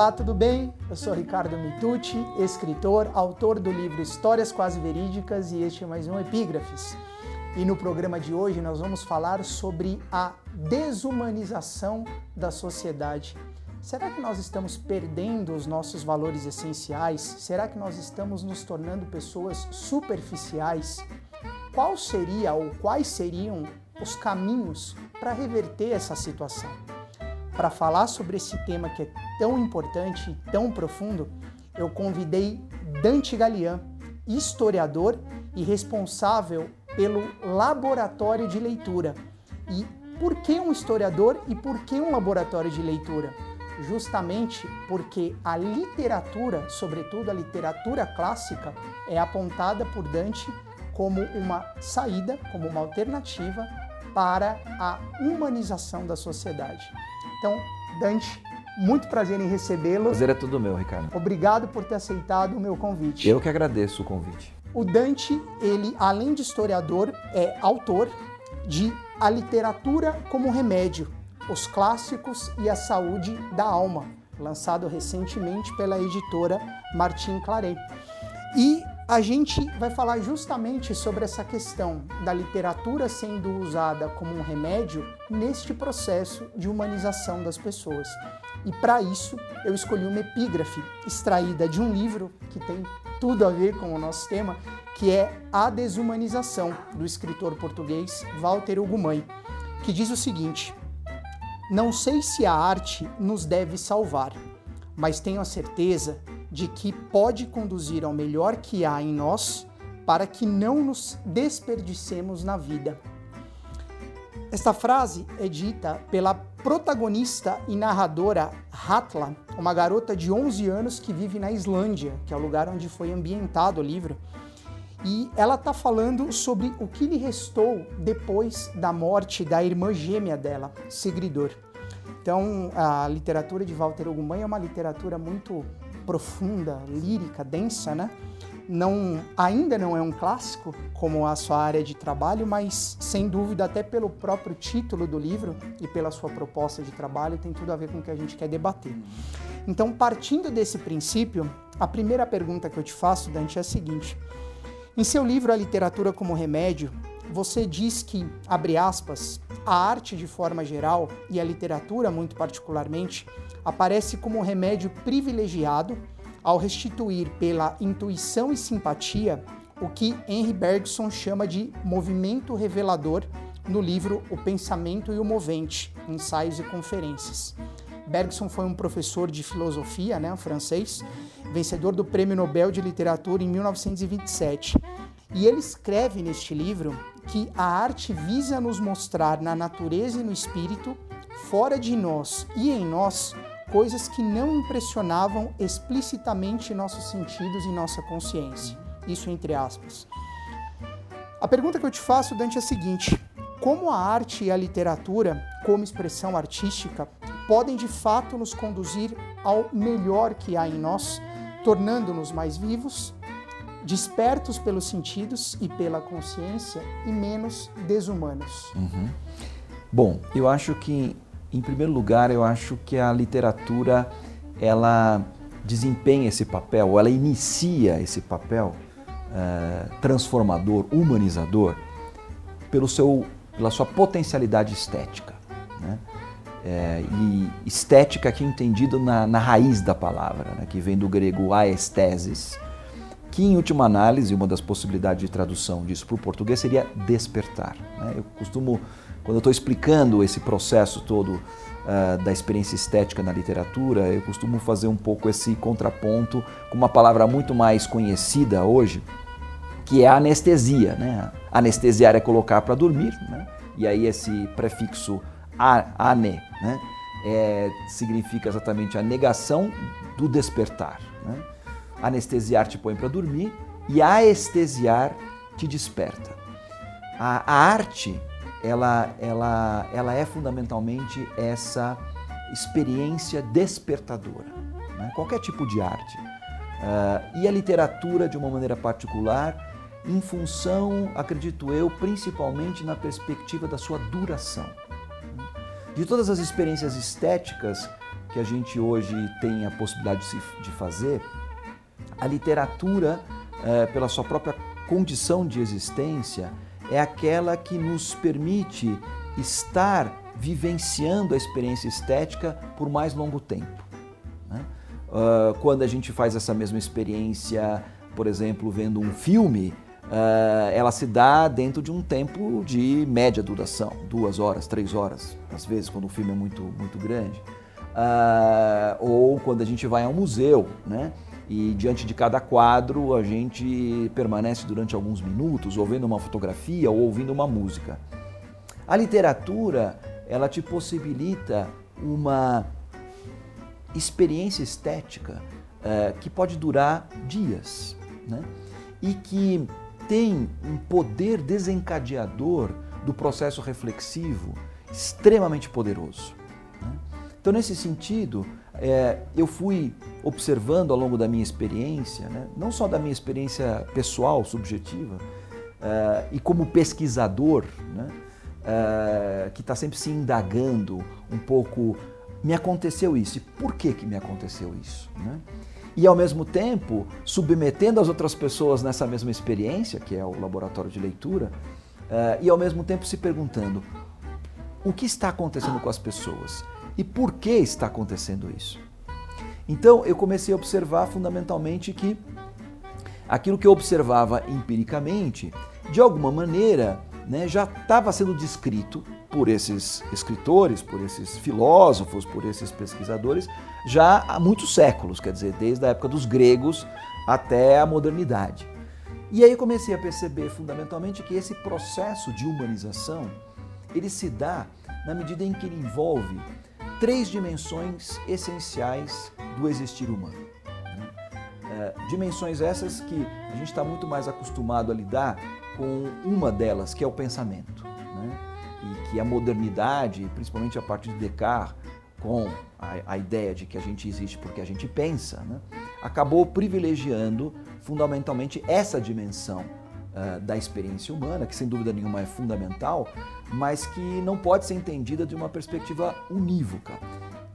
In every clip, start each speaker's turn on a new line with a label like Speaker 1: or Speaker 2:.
Speaker 1: Olá, tudo bem? Eu sou Ricardo Mitucci, escritor, autor do livro Histórias Quase Verídicas e este é mais um Epígrafes. E no programa de hoje nós vamos falar sobre a desumanização da sociedade. Será que nós estamos perdendo os nossos valores essenciais? Será que nós estamos nos tornando pessoas superficiais? Qual seria ou quais seriam os caminhos para reverter essa situação? Para falar sobre esse tema que é tão importante e tão profundo, eu convidei Dante Galian, historiador e responsável pelo Laboratório de Leitura. E por que um historiador e por que um laboratório de leitura? Justamente porque a literatura, sobretudo a literatura clássica, é apontada por Dante como uma saída, como uma alternativa para a humanização da sociedade. Então, Dante, muito prazer em recebê-lo.
Speaker 2: Prazer é tudo meu, Ricardo.
Speaker 1: Obrigado por ter aceitado o meu convite.
Speaker 2: Eu que agradeço o convite.
Speaker 1: O Dante, ele, além de historiador, é autor de A Literatura como Remédio, os Clássicos e a Saúde da Alma, lançado recentemente pela editora Martin Claret. E a gente vai falar justamente sobre essa questão da literatura sendo usada como um remédio neste processo de humanização das pessoas. E para isso, eu escolhi uma epígrafe extraída de um livro que tem tudo a ver com o nosso tema, que é A Desumanização, do escritor português Walter Ugumãe, que diz o seguinte: Não sei se a arte nos deve salvar, mas tenho a certeza de que pode conduzir ao melhor que há em nós para que não nos desperdicemos na vida. Esta frase é dita pela protagonista e narradora Hatla, uma garota de 11 anos que vive na Islândia, que é o lugar onde foi ambientado o livro. E ela está falando sobre o que lhe restou depois da morte da irmã gêmea dela, Sigridor. Então, a literatura de Walter Ugumãe é uma literatura muito profunda, lírica, densa, né? Não, ainda não é um clássico como a sua área de trabalho, mas sem dúvida até pelo próprio título do livro e pela sua proposta de trabalho tem tudo a ver com o que a gente quer debater. Então, partindo desse princípio, a primeira pergunta que eu te faço, Dante, é a seguinte: em seu livro A Literatura como Remédio, você diz que, abre aspas, a arte de forma geral e a literatura muito particularmente aparece como remédio privilegiado ao restituir pela intuição e simpatia o que Henry Bergson chama de movimento revelador no livro O Pensamento e o Movente, Ensaios e Conferências. Bergson foi um professor de filosofia, né, francês, vencedor do Prêmio Nobel de Literatura em 1927. E ele escreve neste livro que a arte visa nos mostrar na natureza e no espírito, fora de nós e em nós, coisas que não impressionavam explicitamente nossos sentidos e nossa consciência. Isso entre aspas. A pergunta que eu te faço, Dante, é a seguinte: como a arte e a literatura, como expressão artística, podem de fato nos conduzir ao melhor que há em nós, tornando-nos mais vivos, despertos pelos sentidos e pela consciência e menos desumanos?
Speaker 2: Uhum. Bom, eu acho que em primeiro lugar, eu acho que a literatura ela desempenha esse papel, ela inicia esse papel uh, transformador, humanizador, pelo seu, pela sua potencialidade estética. Né? É, e estética aqui entendido na, na raiz da palavra, né? que vem do grego aestesis, que em última análise, uma das possibilidades de tradução disso para o português seria despertar. Né? Eu costumo quando eu estou explicando esse processo todo uh, da experiência estética na literatura, eu costumo fazer um pouco esse contraponto com uma palavra muito mais conhecida hoje, que é a anestesia. Né? Anestesiar é colocar para dormir, né? e aí esse prefixo ane né? É, significa exatamente a negação do despertar. Né? Anestesiar te põe para dormir e aestesiar te desperta. A, a arte ela, ela, ela é fundamentalmente essa experiência despertadora, né? qualquer tipo de arte. Uh, e a literatura, de uma maneira particular, em função, acredito eu, principalmente na perspectiva da sua duração. De todas as experiências estéticas, que a gente hoje tem a possibilidade de fazer, a literatura, é, pela sua própria condição de existência, é aquela que nos permite estar vivenciando a experiência estética por mais longo tempo. Né? Uh, quando a gente faz essa mesma experiência, por exemplo, vendo um filme, uh, ela se dá dentro de um tempo de média duração, duas horas, três horas, às vezes, quando o filme é muito, muito grande. Uh, ou quando a gente vai a um museu, né? E diante de cada quadro a gente permanece durante alguns minutos, ou vendo uma fotografia ou ouvindo uma música. A literatura, ela te possibilita uma experiência estética uh, que pode durar dias, né? E que tem um poder desencadeador do processo reflexivo extremamente poderoso. Né? Então, nesse sentido, é, eu fui observando ao longo da minha experiência, né, não só da minha experiência pessoal, subjetiva, é, e como pesquisador, né, é, que está sempre se indagando um pouco, me aconteceu isso, e por que, que me aconteceu isso? Né? e ao mesmo tempo submetendo as outras pessoas nessa mesma experiência, que é o laboratório de leitura, uh, e ao mesmo tempo se perguntando o que está acontecendo com as pessoas e por que está acontecendo isso. Então eu comecei a observar fundamentalmente que aquilo que eu observava empiricamente, de alguma maneira, né, já estava sendo descrito por esses escritores, por esses filósofos, por esses pesquisadores, já há muitos séculos, quer dizer, desde a época dos gregos até a modernidade. E aí comecei a perceber fundamentalmente que esse processo de humanização, ele se dá na medida em que ele envolve três dimensões essenciais do existir humano. Né? É, dimensões essas que a gente está muito mais acostumado a lidar com uma delas, que é o pensamento. Né? E que a modernidade, principalmente a partir de Descartes, com a, a, ideia de que a gente existe porque a gente pensa, né? acabou privilegiando fundamentalmente essa dimensão uh, da experiência humana, que sem dúvida nenhuma é fundamental, mas que não pode ser entendida de uma perspectiva unívoca.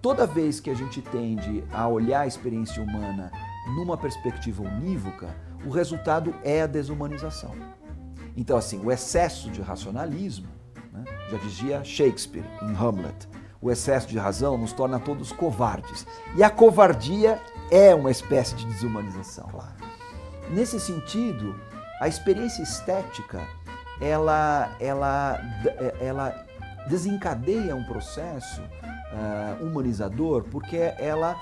Speaker 2: Toda vez que a gente tende a olhar a experiência humana numa perspectiva unívoca, o resultado é a desumanização. Então, assim, o excesso de racionalismo, né, já dizia Shakespeare em Hamlet, o excesso de razão nos torna todos covardes. E a covardia é uma espécie de desumanização. Claro. Nesse sentido, a experiência estética, ela, ela, ela desencadeia um processo uh, humanizador, porque ela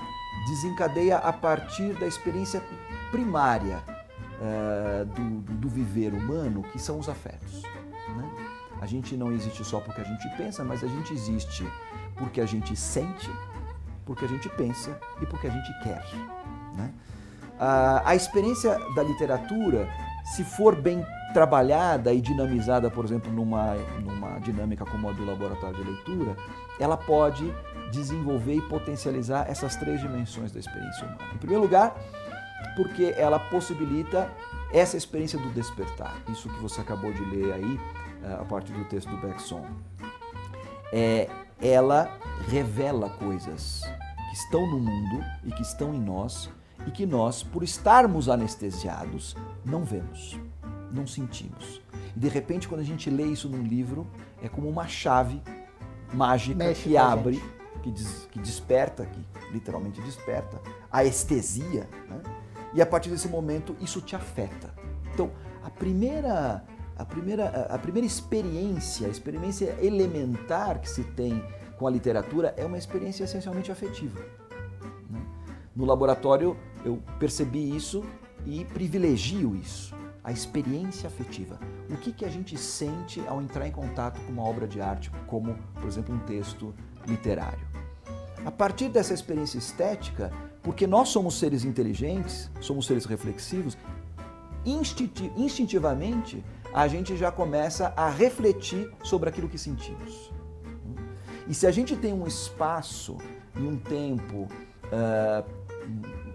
Speaker 2: desencadeia a partir da experiência primária uh, do, do, viver humano, que são os afetos. Né? A gente não existe só porque a gente pensa, mas a gente existe porque a gente sente, porque a gente pensa e porque a gente quer. Né? A, a experiência da literatura, se for bem trabalhada e dinamizada, por exemplo, numa, numa dinâmica como a do laboratório de leitura, ela pode desenvolver e potencializar essas três dimensões da experiência humana. Em primeiro lugar, porque ela possibilita essa experiência do despertar, isso que você acabou de ler aí eh, a partir do texto do Bergson. É, ela revela coisas que estão no mundo e que estão em nós e que nós, por estarmos anestesiados, não vemos, não sentimos. E de repente, quando a gente lê isso num livro, é como uma chave mágica Mexe que abre, que, des, que, desperta, que literalmente desperta a estesia, né? e a partir desse momento isso te afeta. Então, a primeira a primeira, a primeira experiência, a experiência elementar que se tem com a literatura é uma experiência essencialmente afetiva. No laboratório eu percebi isso e privilegio isso, a experiência afetiva. O que, que a gente sente ao entrar em contato com uma obra de arte, como, por exemplo, um texto literário. A partir dessa experiência estética, porque nós somos seres inteligentes, somos seres reflexivos, instintivamente a gente já começa a refletir sobre aquilo que sentimos. E se a gente tem um espaço e um tempo uh,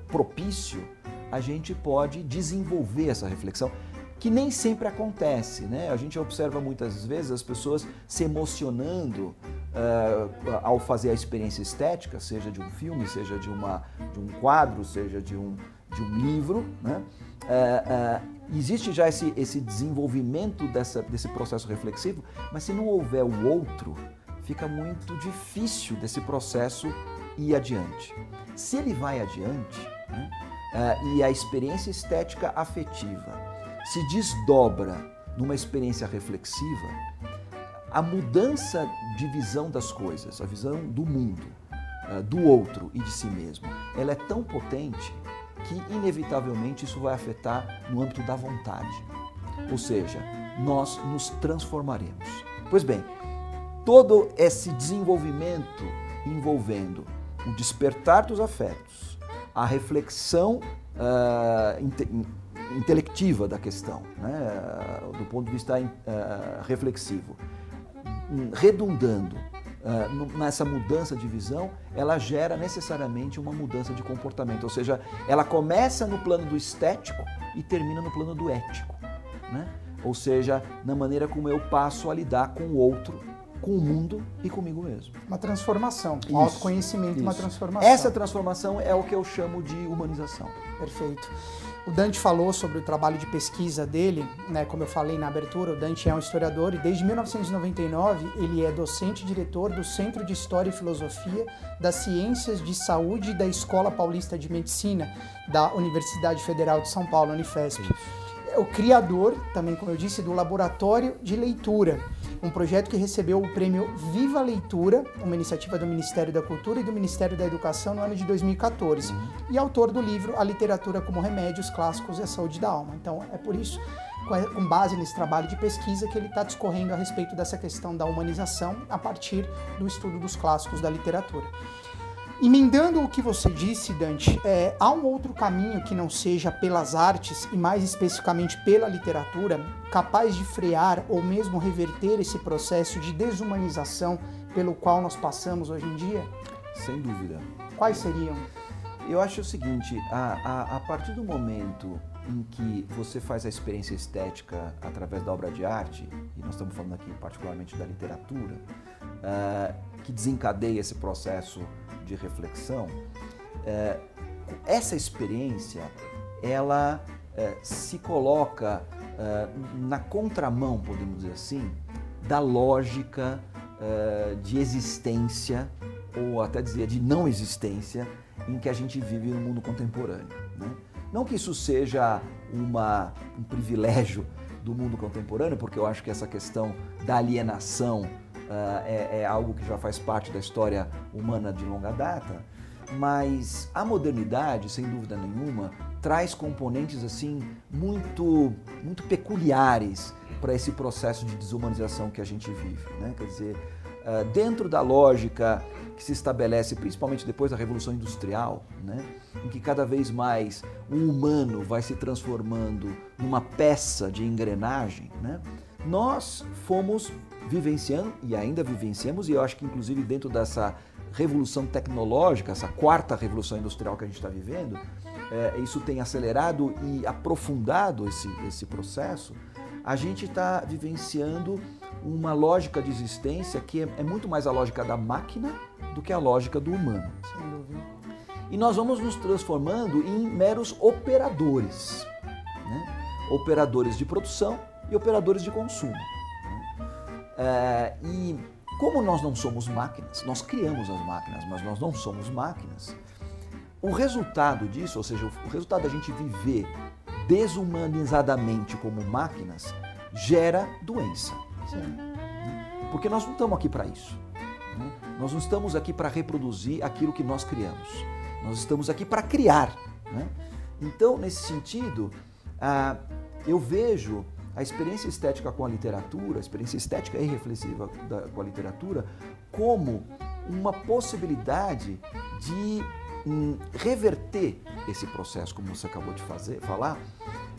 Speaker 2: propício, a gente pode desenvolver essa reflexão, que nem sempre acontece, né? A gente observa muitas vezes as pessoas se emocionando uh, ao fazer a experiência estética, seja de um filme, seja de, uma, de um quadro, seja de um, de um livro. Né? Uh, uh, existe já esse, esse desenvolvimento dessa, desse processo reflexivo, mas se não houver o outro, fica muito difícil desse processo ir adiante. Se ele vai adiante, né, e a experiência estética afetiva se desdobra numa experiência reflexiva, a mudança de visão das coisas, a visão do mundo, eh, do outro e de si mesmo, ela é tão potente que inevitavelmente isso vai afetar no âmbito da vontade. Ou seja, nós nos transformaremos. Pois bem, todo esse desenvolvimento envolvendo o despertar dos afetos, a reflexão uh, inte intelectiva da questão, né, do ponto de vista uh, reflexivo, redundando nessa mudança de visão, ela gera necessariamente uma mudança de comportamento. Ou seja, ela começa no plano do estético e termina no plano do ético. Né? Ou seja, na maneira como eu passo a lidar com o outro, com o mundo e comigo mesmo.
Speaker 1: Uma transformação, um autoconhecimento, isso. uma transformação.
Speaker 2: Essa transformação é o que eu chamo de humanização.
Speaker 1: Perfeito. O Dante falou sobre o trabalho de pesquisa dele, né, como eu falei na abertura, o Dante é um historiador e desde 1999 ele é docente e diretor do Centro de História e Filosofia das Ciências de Saúde da Escola Paulista de Medicina da Universidade Federal de São Paulo, Unifesp. É o criador, também como eu disse, do Laboratório de Leitura um projeto que recebeu o prêmio Viva Leitura, uma iniciativa do Ministério da Cultura e do Ministério da Educação no ano de 2014, uhum. e autor do livro A Literatura como Remédios Clássicos e a Saúde da Alma. Então, é por isso, com base nesse trabalho de pesquisa, que ele está discorrendo a respeito dessa questão da humanização a partir do estudo dos clássicos da literatura. Emendando o que você disse, Dante, é, há um outro caminho que não seja pelas artes e mais especificamente pela literatura, capaz de frear ou mesmo reverter esse processo de desumanização pelo qual nós passamos hoje em dia?
Speaker 2: Sem dúvida.
Speaker 1: Quais seriam?
Speaker 2: Eu acho o seguinte: a, a, a partir do momento em que você faz a experiência estética através da obra de arte, e nós estamos falando aqui particularmente da literatura, uh, que desencadeia esse processo de reflexão, é, essa experiência ela é, se coloca é, na contramão, podemos dizer assim, da lógica é, de existência ou até dizer de não existência em que a gente vive no mundo contemporâneo. Né? Não que isso seja uma, um privilégio do mundo contemporâneo, porque eu acho que essa questão da alienação é, é algo que já faz parte da história humana de longa data, mas a modernidade, sem dúvida nenhuma, traz componentes assim muito muito peculiares para esse processo de desumanização que a gente vive, né? Quer dizer, uh, dentro da lógica que se estabelece principalmente depois da revolução industrial, né? Em que cada vez mais o humano vai se transformando numa peça de engrenagem, né? Nós fomos vivenciando e ainda vivenciamos, e eu acho que inclusive dentro dessa revolução tecnológica, essa quarta revolução industrial que a gente está vivendo, é, isso tem acelerado e aprofundado esse, esse processo, a gente está vivenciando uma lógica de existência que é, é, muito mais a lógica da máquina do que a lógica do humano. Sem dúvida. E nós vamos nos transformando em meros operadores, né? operadores de produção e operadores de consumo. É, e como nós não somos máquinas, nós criamos as máquinas, mas nós não somos máquinas, o resultado disso, ou seja, o resultado da gente viver desumanizadamente como máquinas, gera doença. Porque nós não estamos aqui para isso. Né? Nós não estamos aqui para reproduzir aquilo que nós criamos. Nós estamos aqui para criar. Né? Então, nesse sentido, ah, eu vejo a experiência estética com a literatura, a experiência estética e reflexiva da, com a literatura, como uma possibilidade de hum, reverter esse processo, como você acabou de fazer, falar,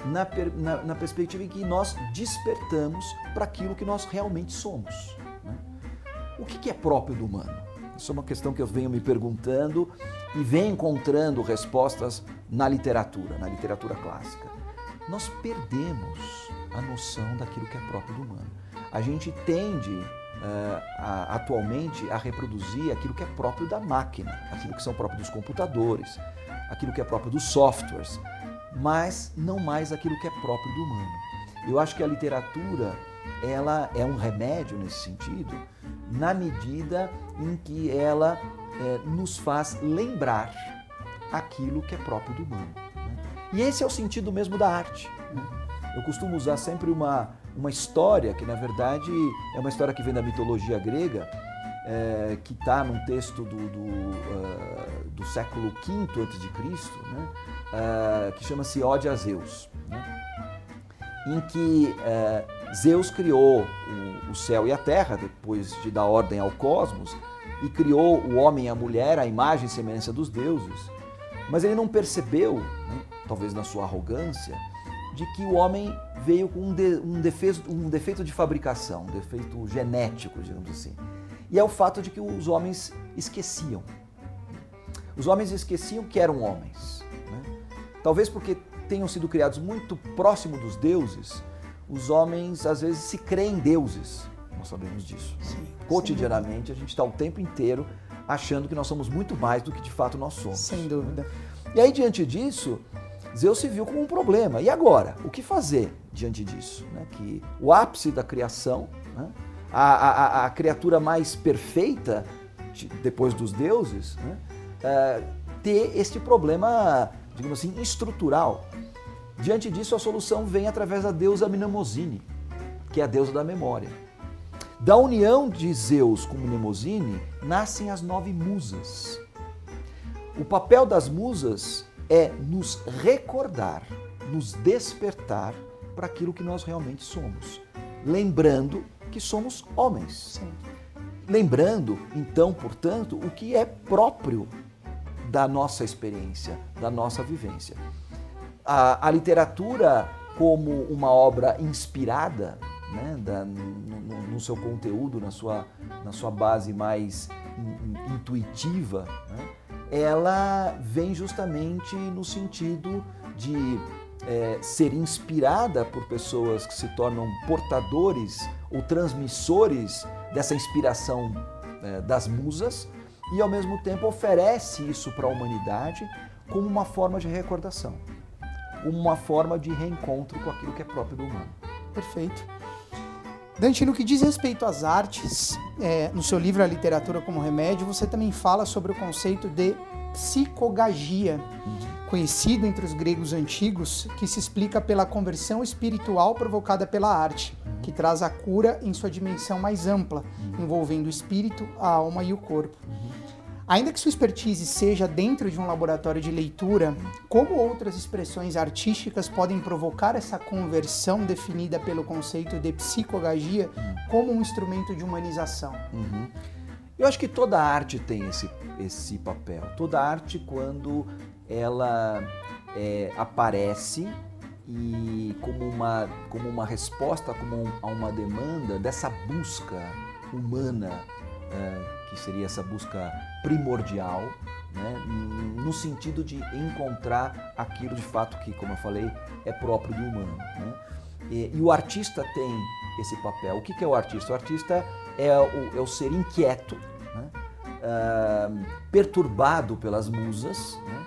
Speaker 2: na, na, na perspectiva em que nós despertamos para aquilo que nós realmente somos. Né? O que, que é próprio do humano? Isso é uma questão que eu venho me perguntando e venho encontrando respostas na literatura, na literatura clássica. Nós perdemos a noção daquilo que é próprio do humano. A gente tende a, atualmente a reproduzir aquilo que é próprio da máquina, aquilo que são próprios dos computadores, aquilo que é próprio dos softwares, mas não mais aquilo que é próprio do humano. Eu acho que a literatura ela é um remédio nesse sentido, na medida em que ela é, nos faz lembrar aquilo que é próprio do humano. Né? E esse é o sentido mesmo da arte. Né? Eu costumo usar sempre uma, uma história que, na verdade, é uma história que vem da mitologia grega, é, que está num texto do, do, uh, do século V a.C., né? Uh, que chama-se Ode a Zeus, né? em que uh, Zeus criou o, o, céu e a terra, depois de dar ordem ao cosmos, e criou o homem e a mulher, a imagem e semelhança dos deuses, mas ele não percebeu, né, talvez na sua arrogância, de que o homem veio com um, de, um, defeito, um defeito de fabricação, um defeito genético, digamos assim. E é o fato de que os homens esqueciam. Os homens esqueciam que eram homens. Né? Talvez porque tenham sido criados muito próximo dos deuses, os homens às vezes se creem deuses. Nós sabemos disso. Sim, Cotidianamente, a gente está o tempo inteiro achando que nós somos muito mais do que de fato nós somos.
Speaker 1: Sem dúvida.
Speaker 2: E aí, diante disso, Zeus se viu como um problema. E agora? O que fazer diante disso? Né? Que o ápice da criação, né? a, a, a, criatura mais perfeita, depois dos deuses, né? é, ter este problema, digamos assim, estrutural. Diante disso, a solução vem através da deusa Mnemosine, que é a deusa da memória. Da união de Zeus com Mnemosine nascem as nove musas. O papel das musas é nos recordar, nos despertar para aquilo que nós realmente somos, lembrando que somos homens. Sim. Lembrando, então, portanto, o que é próprio da nossa experiência, da nossa vivência. A, a literatura, como uma obra inspirada, né, da, no, no, seu conteúdo, na sua, na sua base mais in, intuitiva, né, ela vem justamente no sentido de é, ser inspirada por pessoas que se tornam portadores ou transmissores dessa inspiração é, das musas e ao mesmo tempo oferece isso para a humanidade como uma forma de recordação, uma forma de reencontro com aquilo que é próprio do humano.
Speaker 1: Perfeito. Dante, no que diz respeito às artes, é, no seu livro A Literatura como Remédio, você também fala sobre o conceito de psicogagia, conhecido entre os gregos antigos, que se explica pela conversão espiritual provocada pela arte, que traz a cura em sua dimensão mais ampla, envolvendo o espírito, a alma e o corpo. Ainda que sua expertise seja dentro de um laboratório de leitura, como outras expressões artísticas podem provocar essa conversão definida pelo conceito de psicogagia como um instrumento de humanização?
Speaker 2: Uhum. Eu acho que toda arte tem esse, esse papel. Toda arte, quando ela é, aparece e como uma, como uma resposta como a uma demanda dessa busca humana é, que seria essa busca primordial, né, no sentido de encontrar aquilo de fato que, como eu falei, é próprio do humano. Né? E, e, o artista tem esse papel. O que, que é o artista? O artista é o, é o ser inquieto, né? perturbado pelas musas né?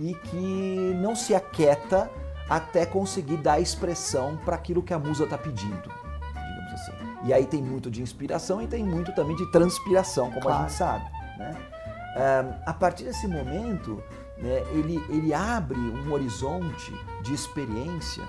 Speaker 2: e que não se aquieta até conseguir dar expressão para aquilo que a musa está pedindo. E aí tem muito de inspiração e tem muito também de transpiração, como claro. a gente sabe. Né? A partir desse momento, né, ele, ele abre um horizonte de experiência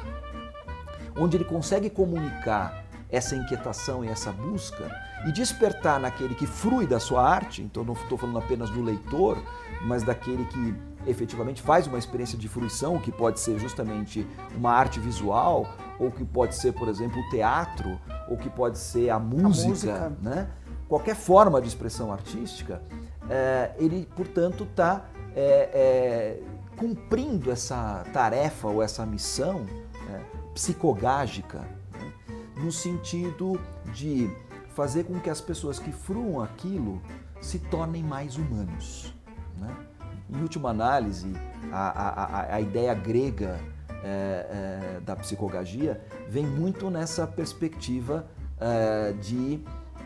Speaker 2: onde ele consegue comunicar essa inquietação e essa busca e despertar naquele que frui da sua arte, então não estou falando apenas do leitor, mas daquele que efetivamente faz uma experiência de fruição, que pode ser justamente uma arte visual, ou que pode ser, por exemplo, o teatro, ou que pode ser a música, a música. né? qualquer forma de expressão artística, é, ele, portanto, está é, é, cumprindo essa tarefa ou essa missão né, psicogágica, né, no sentido de fazer com que as pessoas que fruam aquilo se tornem mais humanos. Né? Em última análise, a, a, a ideia grega é, é, da psicogagia vem muito nessa perspectiva é, de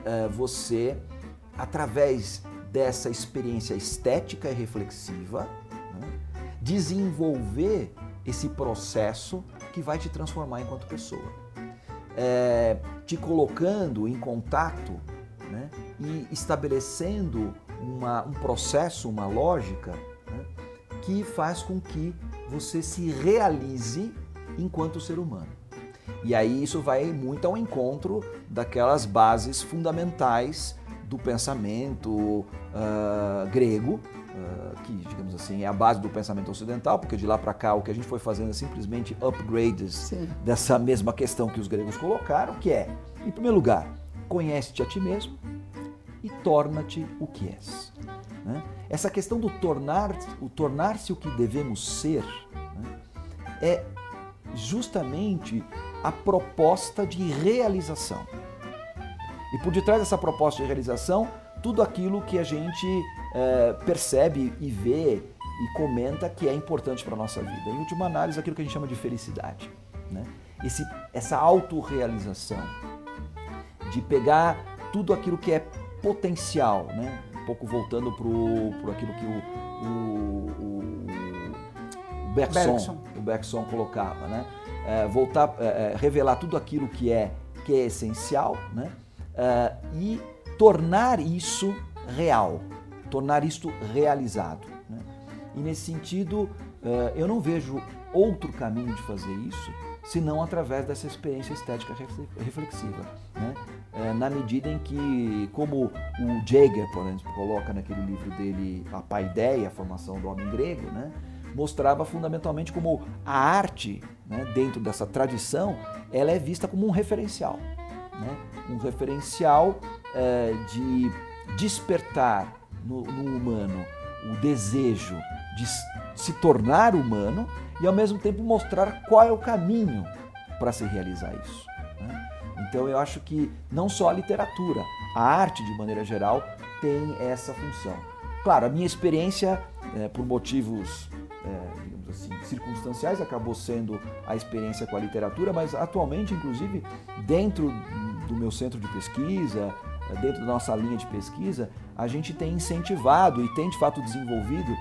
Speaker 2: uh, você, através dessa experiência estética e reflexiva, né, desenvolver esse processo que vai te transformar enquanto pessoa. É, te colocando em contato né, e estabelecendo uma, um processo, uma lógica né, que faz com que você se realize enquanto ser humano. E aí isso vai muito ao encontro daquelas bases fundamentais do pensamento uh, grego, uh, que, digamos assim, é a base do pensamento ocidental, porque de lá para cá o que a gente foi fazendo é simplesmente upgrades Sim. dessa mesma questão que os gregos colocaram, que é, em primeiro lugar, conhece-te a ti mesmo e torna-te o que és. Né? Essa questão do tornar, o tornar-se o que devemos ser, né, é justamente a proposta de realização. E por detrás dessa proposta de realização, tudo aquilo que a gente é, percebe e vê e comenta que é importante para a nossa vida. Em última análise, aquilo que a gente chama de felicidade. Né? Esse, essa autorrealização, de pegar tudo aquilo que é potencial, né? um pouco voltando para aquilo que o, o, o, o Bergson, Bergson. o Bergson colocava. Né? é, voltar, é, é, revelar tudo aquilo que é, que é essencial né? É, e tornar isso real, tornar isto realizado. Né? E nesse sentido, é, eu não vejo outro caminho de fazer isso senão através dessa experiência estética reflexiva. Né? É, na medida em que, como o Jaeger, por exemplo, coloca naquele livro dele A Paideia, a formação do homem grego, né? mostrava fundamentalmente como a arte, né, dentro dessa tradição, ela é vista como um referencial. Né? Um referencial é, de despertar no, no, humano o desejo de se tornar humano e ao mesmo tempo mostrar qual é o caminho para se realizar isso. Né? Então eu acho que não só a literatura, a arte de maneira geral tem essa função. Claro, a minha experiência, é, por motivos é, assim, circunstanciais, acabou sendo a experiência com a literatura, mas atualmente, inclusive, dentro do meu centro de pesquisa, é, dentro da nossa linha de pesquisa, a gente tem incentivado e tem de fato desenvolvido,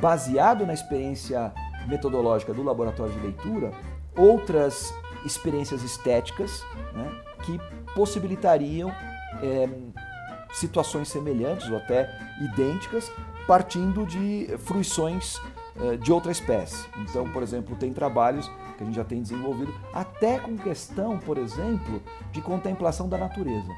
Speaker 2: baseado na experiência metodológica do laboratório de leitura, outras experiências estéticas né, que possibilitariam é, situações semelhantes ou até idênticas, partindo de fruições eh, de outra espécie. Então, por exemplo, tem trabalhos que a gente já tem desenvolvido, até com questão, por exemplo, de contemplação da natureza.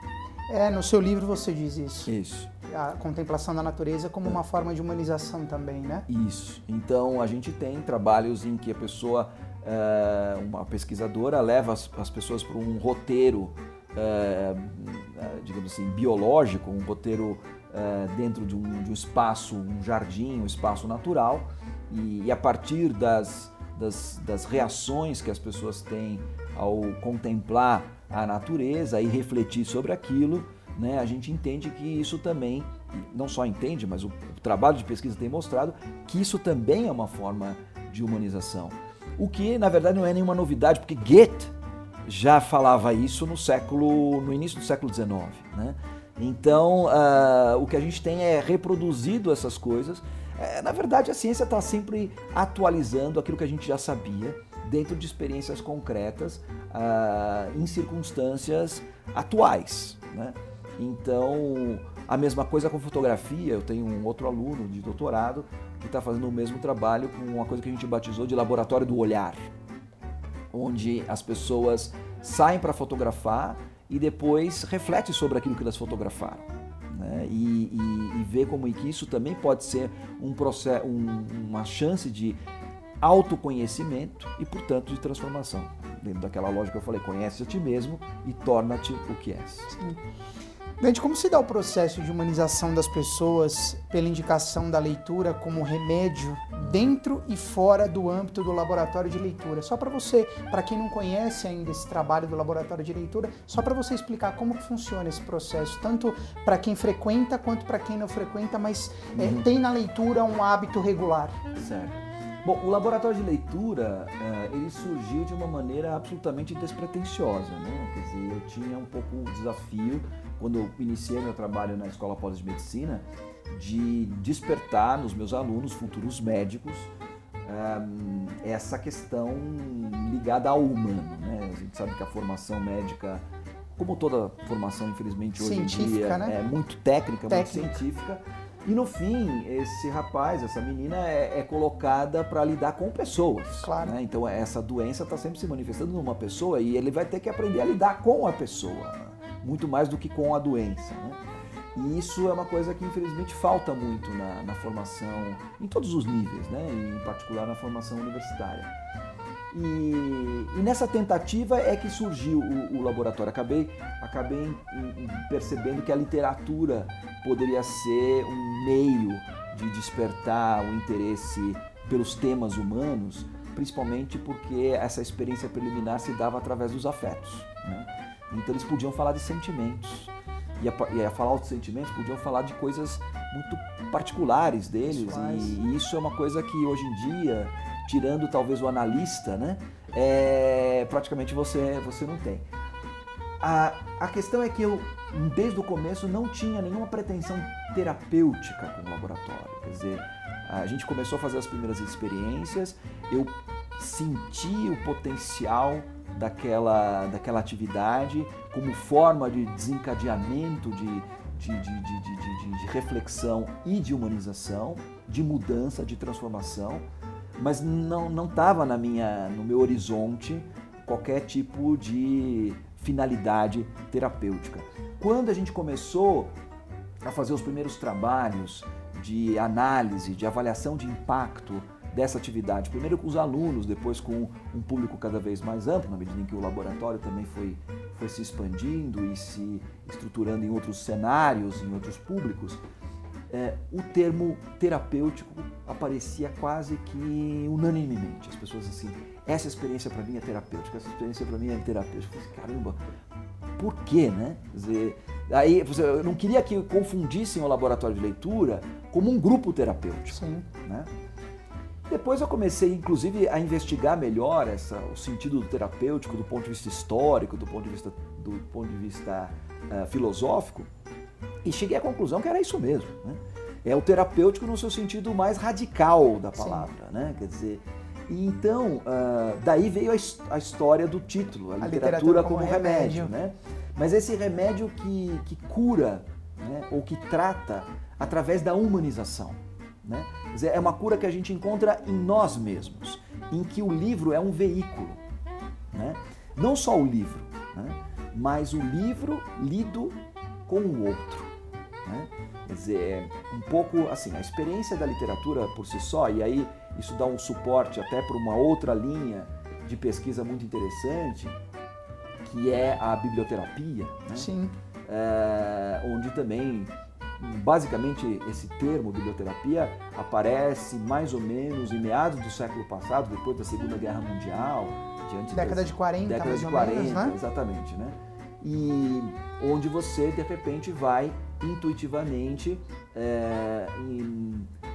Speaker 1: É, no seu livro você diz isso.
Speaker 2: Isso.
Speaker 1: A contemplação da natureza como uma forma de humanização também, né?
Speaker 2: Isso. Então, a gente tem trabalhos em que a pessoa, eh, uma pesquisadora, leva as, pessoas para um roteiro, eh, digamos assim, biológico, um roteiro dentro de de um espaço, um jardim, um espaço natural, e, e a partir das, das, das, reações que as pessoas têm ao contemplar a natureza e refletir sobre aquilo, né, a gente entende que isso também, não só entende, mas o, o trabalho de pesquisa tem mostrado que isso também é uma forma de humanização. O que, na verdade, não é nenhuma novidade, porque Goethe já falava isso no século, no início do século XIX, né? Então, uh, o que a gente tem é reproduzido essas coisas é, na verdade, a ciência está sempre atualizando aquilo que a gente já sabia dentro de experiências concretas ah, em circunstâncias atuais. Né? Então, a mesma coisa com fotografia. Eu tenho um outro aluno de doutorado que está fazendo o mesmo trabalho com uma coisa que a gente batizou de laboratório do olhar, onde as pessoas saem para fotografar e depois refletem sobre aquilo que elas fotografaram né? e, e, e, ver como que isso também pode ser um processo, um, uma chance de autoconhecimento e, portanto, de transformação. Dentro daquela lógica que eu falei, conhece a ti mesmo e torna-te o que és. Sim.
Speaker 1: Dante, como se dá o processo de humanização das pessoas pela indicação da leitura como remédio dentro e fora do âmbito do laboratório de leitura? Só para você, para quem não conhece ainda esse trabalho do laboratório de leitura, só para você explicar como funciona esse processo, tanto para quem frequenta quanto para quem não frequenta, mas é, uhum. é, tem na leitura um hábito regular.
Speaker 2: Certo. Bom, o laboratório de leitura, uh, ele surgiu de uma maneira absolutamente despretensiosa, né? Quer dizer, eu tinha um pouco o desafio quando eu iniciei meu trabalho na Escola Pós de Medicina, de despertar nos meus alunos, futuros médicos, essa questão ligada ao humano. Né? A gente sabe que a formação médica, como toda formação, infelizmente, hoje
Speaker 1: científica,
Speaker 2: em dia,
Speaker 1: né?
Speaker 2: é muito técnica,
Speaker 1: Técnica.
Speaker 2: muito científica. E no fim, esse rapaz, essa menina é, é colocada para lidar com pessoas.
Speaker 1: Claro.
Speaker 2: né? Então essa doença está sempre se manifestando numa pessoa e ele vai ter que aprender a lidar com a pessoa, né? Muito mais do que com a doença. Né? E isso é uma coisa que infelizmente falta muito na, na formação, em todos os níveis, né? Em particular na formação universitária. E, e nessa tentativa é que surgiu o, o laboratório. Acabei, acabei percebendo que a literatura poderia ser um meio de despertar o interesse pelos temas humanos, principalmente porque essa experiência preliminar se dava através dos afetos. né? Então eles podiam falar de sentimentos. E a, e a falar dos sentimentos, podiam falar de coisas muito particulares deles. E, e isso é uma coisa que hoje em dia, tirando talvez o analista, né, é, praticamente você, você não tem. A, a questão é que eu, desde o começo, não tinha nenhuma pretensão terapêutica com o laboratório. Quer dizer, a gente começou a fazer as primeiras experiências, eu senti o potencial daquela, daquela atividade como forma de desencadeamento de, de, de, de, de, reflexão e de humanização, de mudança, de transformação, mas não não estava na minha no meu horizonte qualquer tipo de finalidade terapêutica. Quando a gente começou a fazer os primeiros trabalhos de análise, de avaliação de impacto dessa atividade, primeiro com os alunos, depois com um público cada vez mais amplo, na medida em que o laboratório também foi, foi se expandindo e se estruturando em outros cenários, em outros públicos, é, o termo terapêutico aparecia quase que unanimemente. As pessoas assim, essa experiência para mim é terapêutica, essa experiência para mim é terapêutica. Eu falei, assim, caramba, por quê, né? Quer dizer, aí eu não queria que confundissem o laboratório de leitura como um grupo terapêutico
Speaker 1: Sim.
Speaker 2: né? Depois eu comecei, inclusive, a investigar melhor essa, o sentido do terapêutico do ponto de vista histórico, do ponto de vista, do ponto de vista ah, filosófico, e cheguei à conclusão que era isso mesmo. Né? É o terapêutico no seu sentido mais radical da
Speaker 1: Sim.
Speaker 2: palavra, né? Quer dizer, e então ah, daí veio a, a história do título, a,
Speaker 1: A
Speaker 2: literatura,
Speaker 1: literatura
Speaker 2: como,
Speaker 1: como
Speaker 2: remédio,
Speaker 1: remédio.
Speaker 2: né? Mas esse remédio que, que cura, né? ou que trata através da humanização. Né? Dizer, é uma cura que a gente encontra em nós mesmos, em que o livro é um veículo. Né? Não só o livro, né? mas o livro lido com o outro. Né? Quer dizer, é um pouco assim, a experiência da literatura por si só, e aí isso dá um suporte até para uma outra linha de pesquisa muito interessante, que é a biblioterapia. Né?
Speaker 1: Sim.
Speaker 2: é, onde também, basicamente, esse termo biblioterapia aparece mais ou menos em meados do século passado, depois da Segunda Guerra Mundial, diante
Speaker 1: Década
Speaker 2: das-
Speaker 1: de 40,
Speaker 2: década
Speaker 1: mais
Speaker 2: de
Speaker 1: ou
Speaker 2: 40,
Speaker 1: menos, né?
Speaker 2: exatamente, né? E onde você, de repente, vai intuitivamente é,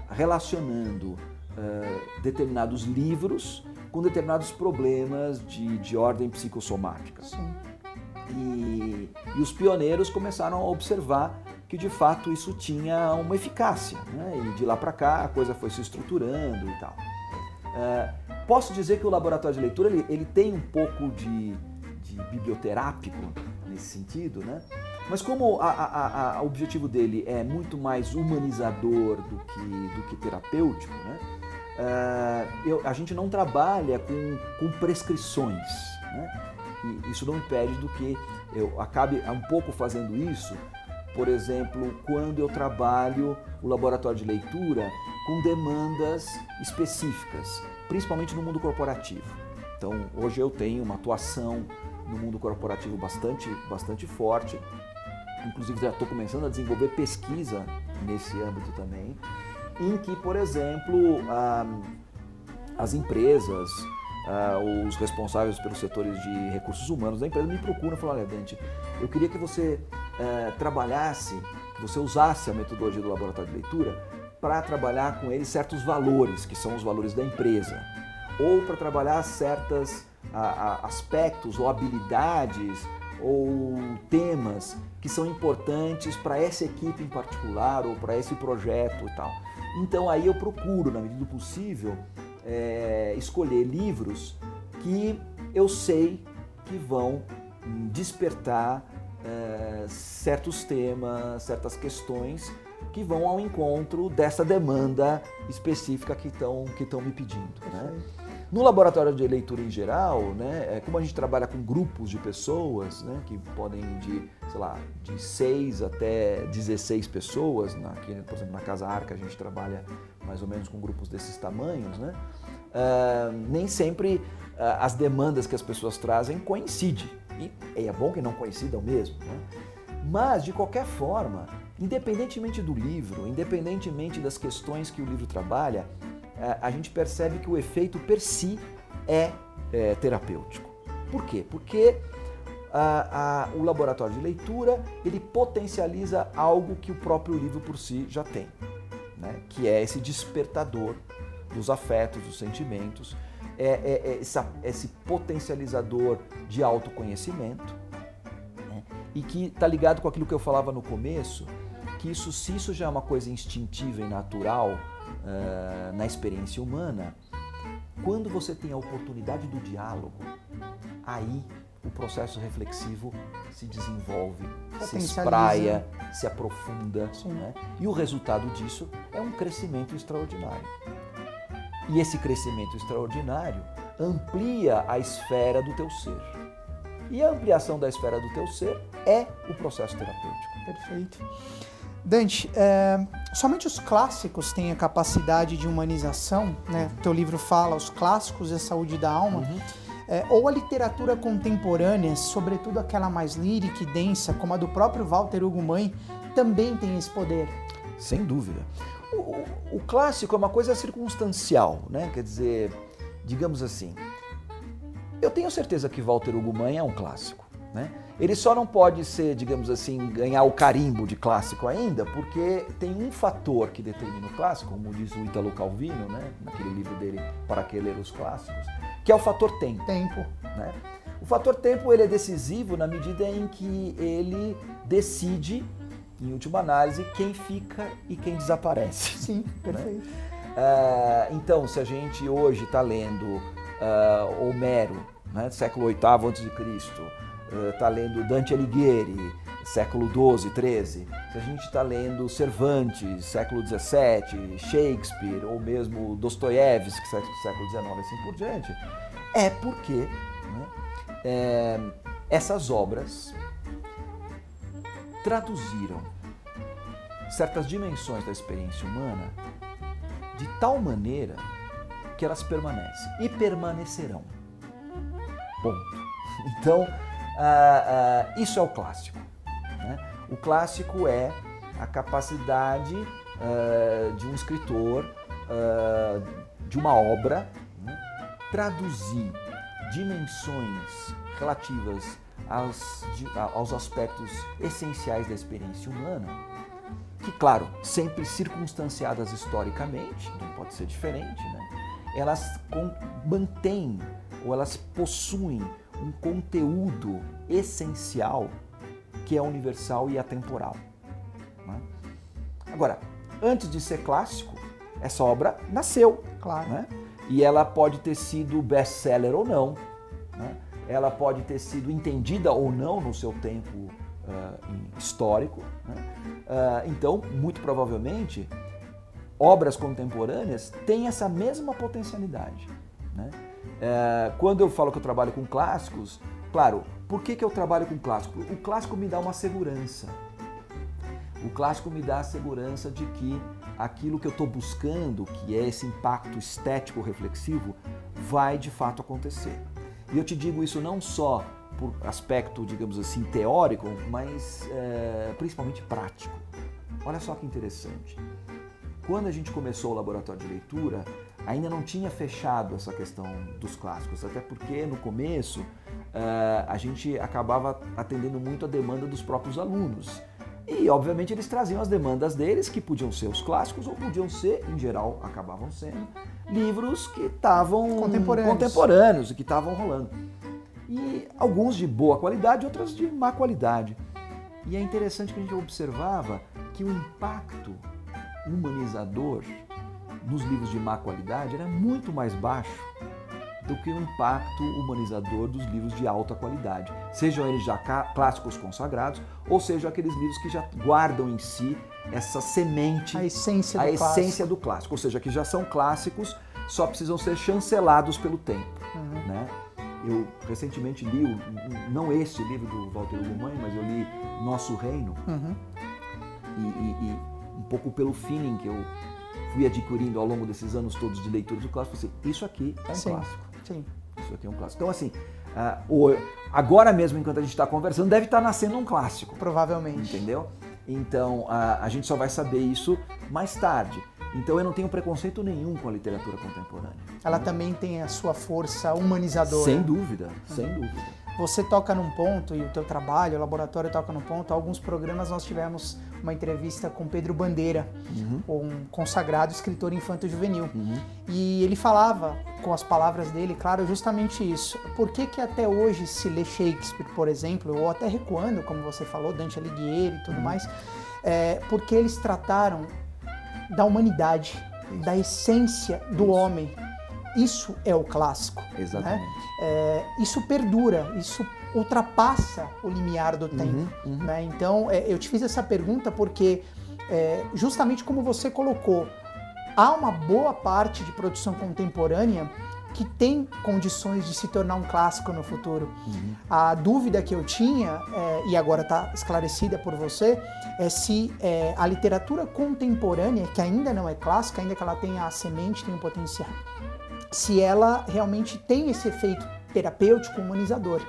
Speaker 2: relacionando é, determinados livros com determinados problemas de, de ordem psicossomática.
Speaker 1: Sim.
Speaker 2: E, e os pioneiros começaram a observar que de fato isso tinha uma eficácia. Né? E de lá para cá a coisa foi se estruturando e tal. É, posso dizer que o laboratório de leitura ele, ele tem um pouco de, de biblioterápico nesse sentido, né? mas como o objetivo dele é muito mais humanizador do que, do que terapêutico, né? É, eu- a gente não trabalha com, com prescrições. Né? E isso não impede do que eu acabe um pouco fazendo isso, por exemplo, quando eu trabalho o laboratório de leitura com demandas específicas, principalmente no mundo corporativo. Então, hoje eu tenho uma atuação no mundo corporativo bastante, bastante forte. Inclusive, já estou começando a desenvolver pesquisa nesse âmbito também, em que, por exemplo, as empresas, os responsáveis pelos setores de recursos humanos da empresa me procuram e falam, olha Dante, eu queria que você eh, trabalhasse, que você usasse a metodologia do laboratório de leitura para trabalhar com eles certos valores, que são os valores da empresa, ou para trabalhar a- aspectos ou habilidades ou temas que são importantes para essa equipe em particular ou para esse projeto e tal. Então aí eu procuro, na medida do possível, é, escolher livros que eu sei que vão despertar é, certos temas, certas questões que vão ao encontro dessa demanda específica que estão que me pedindo. Né? No laboratório de leitura em geral, né, é, como a gente trabalha com grupos de pessoas, né, que podem de, sei lá, de 6 até 16 pessoas, na, aqui, por exemplo, na Casa Arca a gente trabalha mais ou menos com grupos desses tamanhos, né, uh, nem sempre uh, as demandas que as pessoas trazem coincidem. E é bom que não coincidam mesmo. Né? Mas, de qualquer forma, independentemente do livro, independentemente das questões que o livro trabalha, é, a gente percebe que o efeito per si é, é terapêutico. Por quê? Porque a, a, o laboratório de leitura ele potencializa algo que o próprio livro por si já tem, né? que é esse despertador dos afetos, dos sentimentos, é, é, é essa, esse potencializador de autoconhecimento né? e que está ligado com aquilo que eu falava no começo, que isso, se isso já é uma coisa instintiva e natural, uh, na experiência humana, quando você tem a oportunidade do diálogo, aí o processo reflexivo se desenvolve, se espraia, se aprofunda. Né? E o resultado disso é um crescimento extraordinário. E esse crescimento extraordinário amplia a esfera do teu ser. E a ampliação da esfera do teu ser é o processo terapêutico.
Speaker 1: Perfeito. Dante, é, somente os clássicos têm a capacidade de humanização, né? Teu livro fala, os clássicos e a saúde da alma. Uhum. É, ou a literatura contemporânea, sobretudo aquela mais lírica e densa, como a do próprio Walter Hugo Mãe, também tem esse poder.
Speaker 2: Sem dúvida. O, o, clássico é uma coisa circunstancial, né? Quer dizer, digamos assim, eu tenho certeza que Walter Hugo Mãe é um clássico, né? Ele só não pode ser, digamos assim, ganhar o carimbo de clássico ainda, porque tem um fator que determina o clássico, como diz o Italo Calvino, né, naquele livro dele Para que ler os clássicos, que é o fator tempo.
Speaker 1: Tempo.
Speaker 2: Né? O fator tempo ele é decisivo na medida em que ele decide, em última análise, quem fica e quem desaparece.
Speaker 1: Sim, perfeito. Né?
Speaker 2: Uh, então, se a gente hoje está lendo uh, Homero, né, século VIII a.C., está lendo Dante Alighieri, século XII, XIII, se a gente está lendo Cervantes, século XVII, Shakespeare, ou mesmo Dostoiévski, século XIX assim por diante, é porque né, é, essas obras traduziram certas dimensões da experiência humana de tal maneira que elas permanecem e permanecerão. Ponto. Então, ah, ah, isso é o clássico. Né? O clássico é a capacidade ah, de um escritor, de uma obra, né? traduzir dimensões relativas aos, aos aspectos essenciais da experiência humana, que, claro, sempre circunstanciadas historicamente, não pode ser diferente, né? elas mantêm ou elas possuem um conteúdo essencial que é universal e atemporal. Né? Agora, antes de ser clássico, essa obra nasceu,
Speaker 1: claro.
Speaker 2: Né? E ela pode ter sido best-seller ou não. Ela pode ter sido entendida ou não no seu tempo uh, histórico. Né? Uh, então, muito provavelmente, obras contemporâneas têm essa mesma potencialidade. Né? É, quando eu falo que eu trabalho com clássicos, claro, por que, que eu trabalho com clássico? O clássico me dá uma segurança. O clássico me dá a segurança de que aquilo que eu estou buscando, que é esse impacto estético reflexivo, vai de fato acontecer. E eu te digo isso não só por aspecto, digamos assim, teórico, mas é, principalmente prático. Olha só que interessante. Quando a gente começou o laboratório de leitura, ainda não tinha fechado essa questão dos clássicos, até porque no começo uh, a gente acabava atendendo muito a demanda dos próprios alunos. E, obviamente, eles traziam as demandas deles, que podiam ser os clássicos ou podiam ser, em geral, acabavam sendo livros que estavam
Speaker 1: contemporâneos.
Speaker 2: contemporâneos e que estavam rolando. E alguns de boa qualidade, outros de má qualidade. E é interessante que a gente observava que o impacto humanizador nos livros de má qualidade era muito mais baixo do que o impacto humanizador dos livros de alta qualidade, sejam eles já clássicos consagrados, ou sejam aqueles livros que já guardam em si essa semente,
Speaker 1: a essência do,
Speaker 2: a
Speaker 1: clássico.
Speaker 2: essência do clássico, ou seja, que já são clássicos, só precisam ser chancelados pelo tempo. Uhum. Né? Eu recentemente li, não este livro do Walter Hugo mas eu li Nosso Reino, uhum. e, e, e um pouco pelo feeling que eu fui adquirindo ao longo desses anos todos de leitura do clássico, assim, isso aqui é um Sim. clássico. Sim. Isso aqui é um clássico. Então, assim, uh, agora mesmo, enquanto a gente está conversando, deve estar tá nascendo um clássico.
Speaker 1: Provavelmente.
Speaker 2: Entendeu? Então, uh, a gente só vai saber isso mais tarde. Então eu não tenho preconceito nenhum com a literatura contemporânea.
Speaker 1: Ela também tem a sua força humanizadora.
Speaker 2: Sem dúvida, sem uhum. dúvida
Speaker 1: você toca num ponto e o teu trabalho, o laboratório toca num ponto. Alguns programas nós tivemos uma entrevista com Pedro Bandeira, uhum. um consagrado escritor infanto-juvenil. Uhum. E ele falava, com as palavras dele, claro, justamente isso. Por que que até hoje se lê Shakespeare, por exemplo, ou até recuando, como você falou, Dante Alighieri e tudo uhum. mais, é, porque eles trataram da humanidade, da essência do homem, isso é o clássico.
Speaker 2: Né? Exatamente.
Speaker 1: Né? É, isso perdura, isso ultrapassa o limiar do tempo. Uhum, uhum. Né? Então, é, eu te fiz essa pergunta porque, é, justamente como você colocou, há uma boa parte de produção contemporânea que tem condições de se tornar um clássico no futuro. Uhum. A dúvida que eu tinha, é, e agora está esclarecida por você, é se é, a literatura contemporânea, que ainda não é clássica, ainda que ela tenha a semente, tem o potencial, se ela realmente tem esse efeito terapêutico humanizador.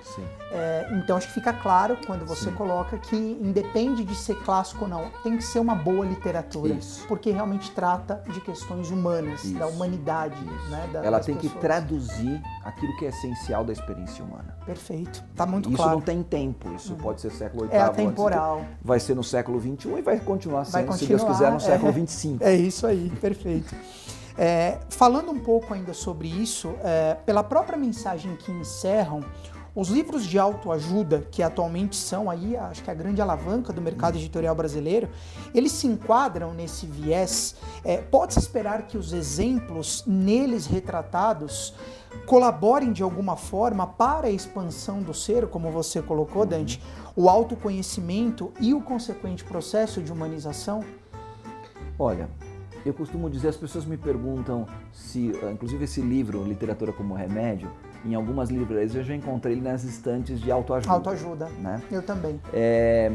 Speaker 1: É, então acho que fica claro quando você Sim. coloca que independe de ser clássico ou não, tem que ser uma boa literatura, Isso. porque realmente trata de questões humanas, Isso. da humanidade, né,
Speaker 2: da, Ela tem pessoas. que traduzir aquilo que é essencial da experiência humana.
Speaker 1: Perfeito, tá muito
Speaker 2: isso
Speaker 1: claro.
Speaker 2: Isso não tem tempo, isso uhum. pode ser século VIII,
Speaker 1: é atemporal.
Speaker 2: vai ser no século XXI e vai continuar sendo, vai continuar, se Deus quiser, no século XXV.
Speaker 1: É, é isso aí, perfeito. É, falando um pouco ainda sobre isso, é, pela própria mensagem que encerram, os livros de autoajuda, que atualmente são aí, acho que a grande alavanca do mercado editorial brasileiro, eles se enquadram nesse viés. É, Pode-se esperar que os exemplos neles retratados colaborem de alguma forma para a expansão do ser, como você colocou, Dante, o autoconhecimento e o consequente processo de humanização?
Speaker 2: Olha, eu costumo dizer, as pessoas me perguntam se, ah, inclusive esse livro, Literatura como Remédio, em algumas livrarias eu já encontrei ele nas estantes de autoajuda.
Speaker 1: Autoajuda, né? Eu também.
Speaker 2: É,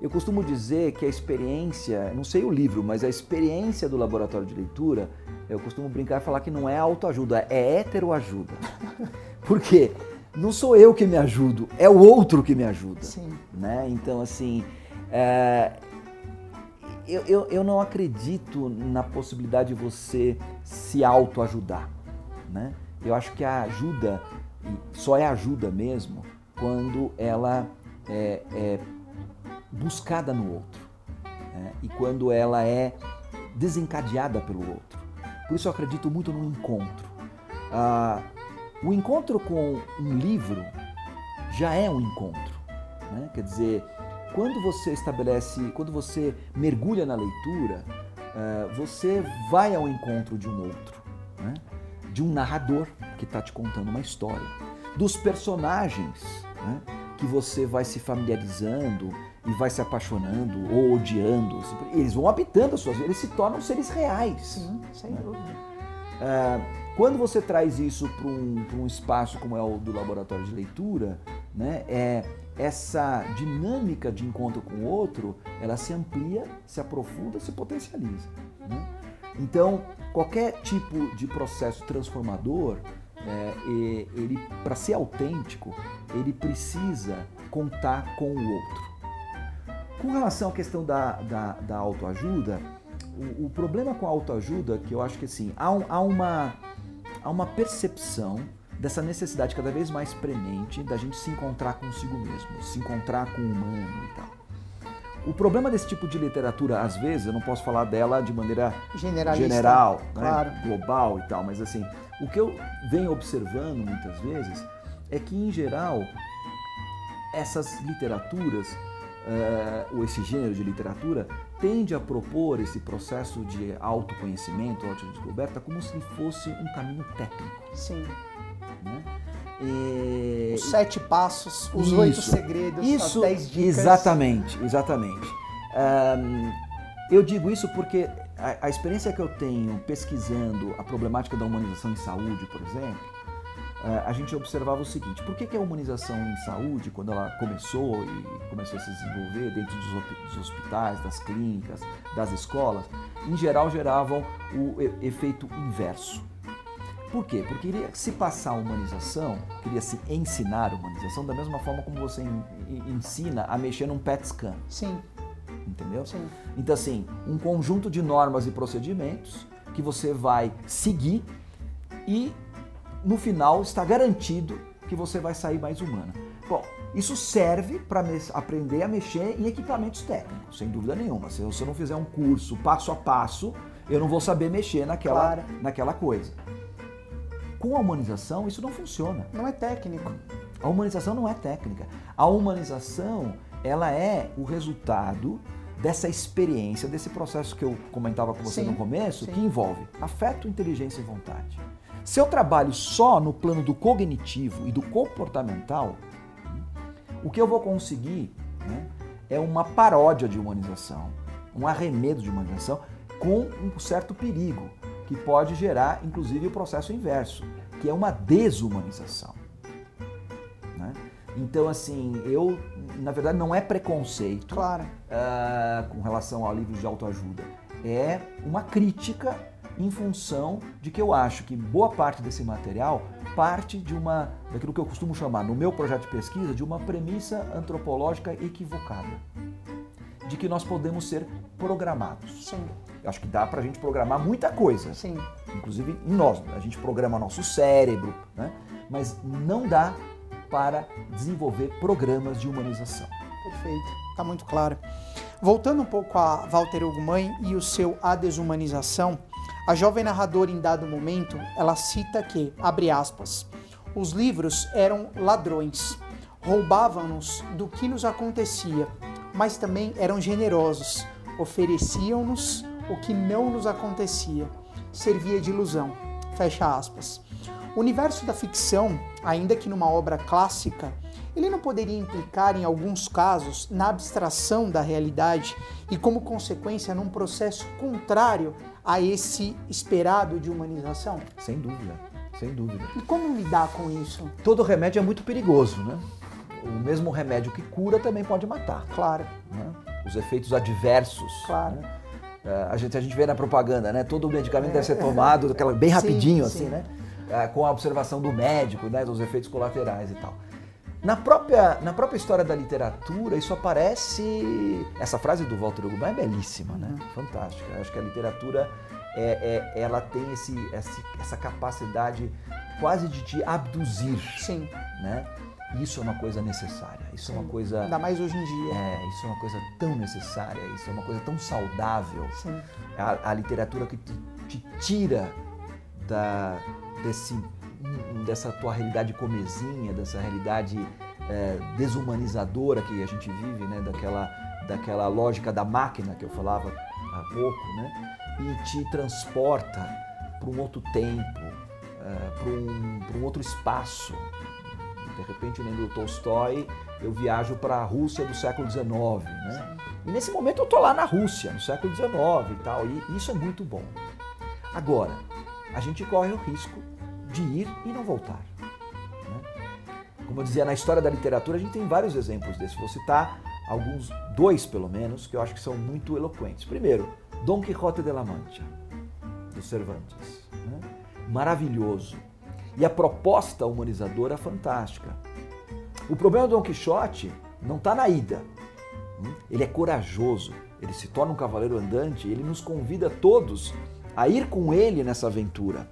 Speaker 2: eu costumo dizer que a experiência, não sei o livro, mas a experiência do laboratório de leitura, eu costumo brincar e falar que não é autoajuda, é heteroajuda. Por quê? Não sou eu que me ajudo, é o outro que me ajuda. Sim. Né? Então, assim, é, eu, eu, eu não acredito na possibilidade de você se autoajudar. Né? Eu acho que a ajuda só é ajuda mesmo quando ela é, é buscada no outro né? e quando ela é desencadeada pelo outro. Por isso eu acredito muito no encontro. Ah, o encontro com um livro já é um encontro. Né? Quer dizer, quando você estabelece, quando você mergulha na leitura, uh, você vai ao encontro de um outro, né? de um narrador que está te contando uma história, dos personagens né? que você vai se familiarizando e vai se apaixonando ou odiando. Eles vão habitando as suas vidas, eles se tornam seres reais.
Speaker 1: Sim, sem né? dúvida.
Speaker 2: Uh, quando você traz isso para um, um, espaço como é o do laboratório de leitura, né, é, essa dinâmica de encontro com o outro, ela se amplia, se aprofunda, se potencializa. Né? Então, qualquer tipo de processo transformador, é, ele para ser autêntico, ele precisa contar com o outro. Com relação à questão da, da, da autoajuda, o, o, problema com a autoajuda, que eu acho que assim, há, um, há, uma, há uma percepção dessa necessidade cada vez mais premente da gente se encontrar consigo mesmo, se encontrar com o humano e tal. O problema desse tipo de literatura, às vezes, eu não posso falar dela de maneira general, né,
Speaker 1: claro.
Speaker 2: global e tal, mas assim, o que eu venho observando muitas vezes é que, em geral, essas literaturas, uh, ou esse gênero de literatura, tende a propor esse processo de autoconhecimento, autodescoberta, como se fosse um caminho técnico.
Speaker 1: Sim.
Speaker 2: Né?
Speaker 1: E... Os sete passos, os isso, oito segredos,
Speaker 2: isso,
Speaker 1: as dez dicas.
Speaker 2: Exatamente, exatamente. Um, eu digo isso porque a, a, experiência que eu tenho pesquisando a problemática da humanização em saúde, por exemplo, uh, a gente observava o seguinte: por que, que a humanização em saúde, quando ela começou e começou a se desenvolver dentro dos hospitais, das clínicas, das escolas, em geral geravam o efeito inverso. Por quê? Porque queria se passar a humanização, queria se ensinar a humanização da mesma forma como você ensina a mexer num PET scan.
Speaker 1: Sim.
Speaker 2: Entendeu?
Speaker 1: Sim.
Speaker 2: Então, assim, um conjunto de normas e procedimentos que você vai seguir e no final está garantido que você vai sair mais humana. Bom, isso serve para aprender a mexer em equipamentos técnicos, sem dúvida nenhuma. Se você não fizer um curso passo a passo, eu não vou saber mexer naquela, claro. naquela coisa. Com a humanização, isso não funciona.
Speaker 1: Não é técnico.
Speaker 2: A humanização não é técnica. A humanização, ela é o resultado dessa experiência, desse processo que eu comentava com você sim, no começo, sim. que envolve afeto, inteligência e vontade. Se eu trabalho só no plano do cognitivo e do comportamental, o que eu vou conseguir né, é uma paródia de humanização, um arremedo de humanização com um certo perigo que pode gerar, inclusive, o processo inverso, que é uma desumanização. Né? Então, assim, eu, na verdade, não é preconceito
Speaker 1: claro.
Speaker 2: uh, com relação ao livro de autoajuda, é uma crítica em função de que eu acho que boa parte desse material parte de uma, daquilo que eu costumo chamar, no meu projeto de pesquisa, de uma premissa antropológica equivocada. De que nós podemos ser programados.
Speaker 1: Sim.
Speaker 2: Eu acho que dá para a gente programar muita coisa.
Speaker 1: Sim.
Speaker 2: Inclusive em nós. A gente programa nosso cérebro, né? mas não dá para desenvolver programas de humanização.
Speaker 1: Perfeito, está muito claro. Voltando um pouco a Walter Ugumãe e o seu A Desumanização, a jovem narradora em dado momento, ela cita que, abre aspas, os livros eram ladrões, roubavam-nos do que nos acontecia, mas também eram generosos, ofereciam-nos o que não nos acontecia, servia de ilusão. Fecha aspas. O universo da ficção, ainda que numa obra clássica, ele não poderia implicar, em alguns casos, na abstração da realidade e, como consequência, num processo contrário a esse esperado de humanização?
Speaker 2: Sem dúvida, sem dúvida.
Speaker 1: E como lidar com isso?
Speaker 2: Todo remédio é muito perigoso, né? O mesmo remédio que cura também pode matar.
Speaker 1: Claro.
Speaker 2: Né? Os efeitos adversos.
Speaker 1: Claro.
Speaker 2: Né? É, a gente, a gente vê na propaganda, né? Todo medicamento é, deve ser tomado aquela, bem rapidinho, sim, assim, sim. né? É, com a observação do médico, né? Dos efeitos colaterais e tal. Na própria, na própria história da literatura, isso aparece. Essa frase do Walter Ugumã é belíssima, né? Uhum. Fantástica. Eu acho que a literatura é, é, ela tem esse, essa capacidade quase de te abduzir.
Speaker 1: Sim.
Speaker 2: Né? Isso é uma coisa necessária. Isso Sim. é uma coisa.
Speaker 1: Ainda mais hoje em dia.
Speaker 2: É, isso é uma coisa tão necessária, isso é uma coisa tão saudável.
Speaker 1: Sim.
Speaker 2: A, a literatura que te, te tira da, desse, dessa tua realidade comezinha, dessa realidade é, desumanizadora que a gente vive, né? daquela, daquela lógica da máquina que eu falava há pouco, né? e te transporta para um outro tempo, é, para um, um outro espaço de repente, lendo Tolstói, eu viajo para a Rússia do século XIX, né? E nesse momento eu estou lá na Rússia, no século XIX e tal, e isso é muito bom. Agora, a gente corre o risco de ir e não voltar. Né? Como eu dizia, na história da literatura a gente tem vários exemplos desses. Vou citar alguns, dois pelo menos, que eu acho que são muito eloquentes. Primeiro, Dom Quixote de la Mancha, do Cervantes. Né? Maravilhoso e a proposta humanizadora é fantástica. O problema do Don Quixote não está na ida. Hum? Ele é corajoso, ele se torna um cavaleiro andante, ele nos convida todos a ir com ele nessa aventura.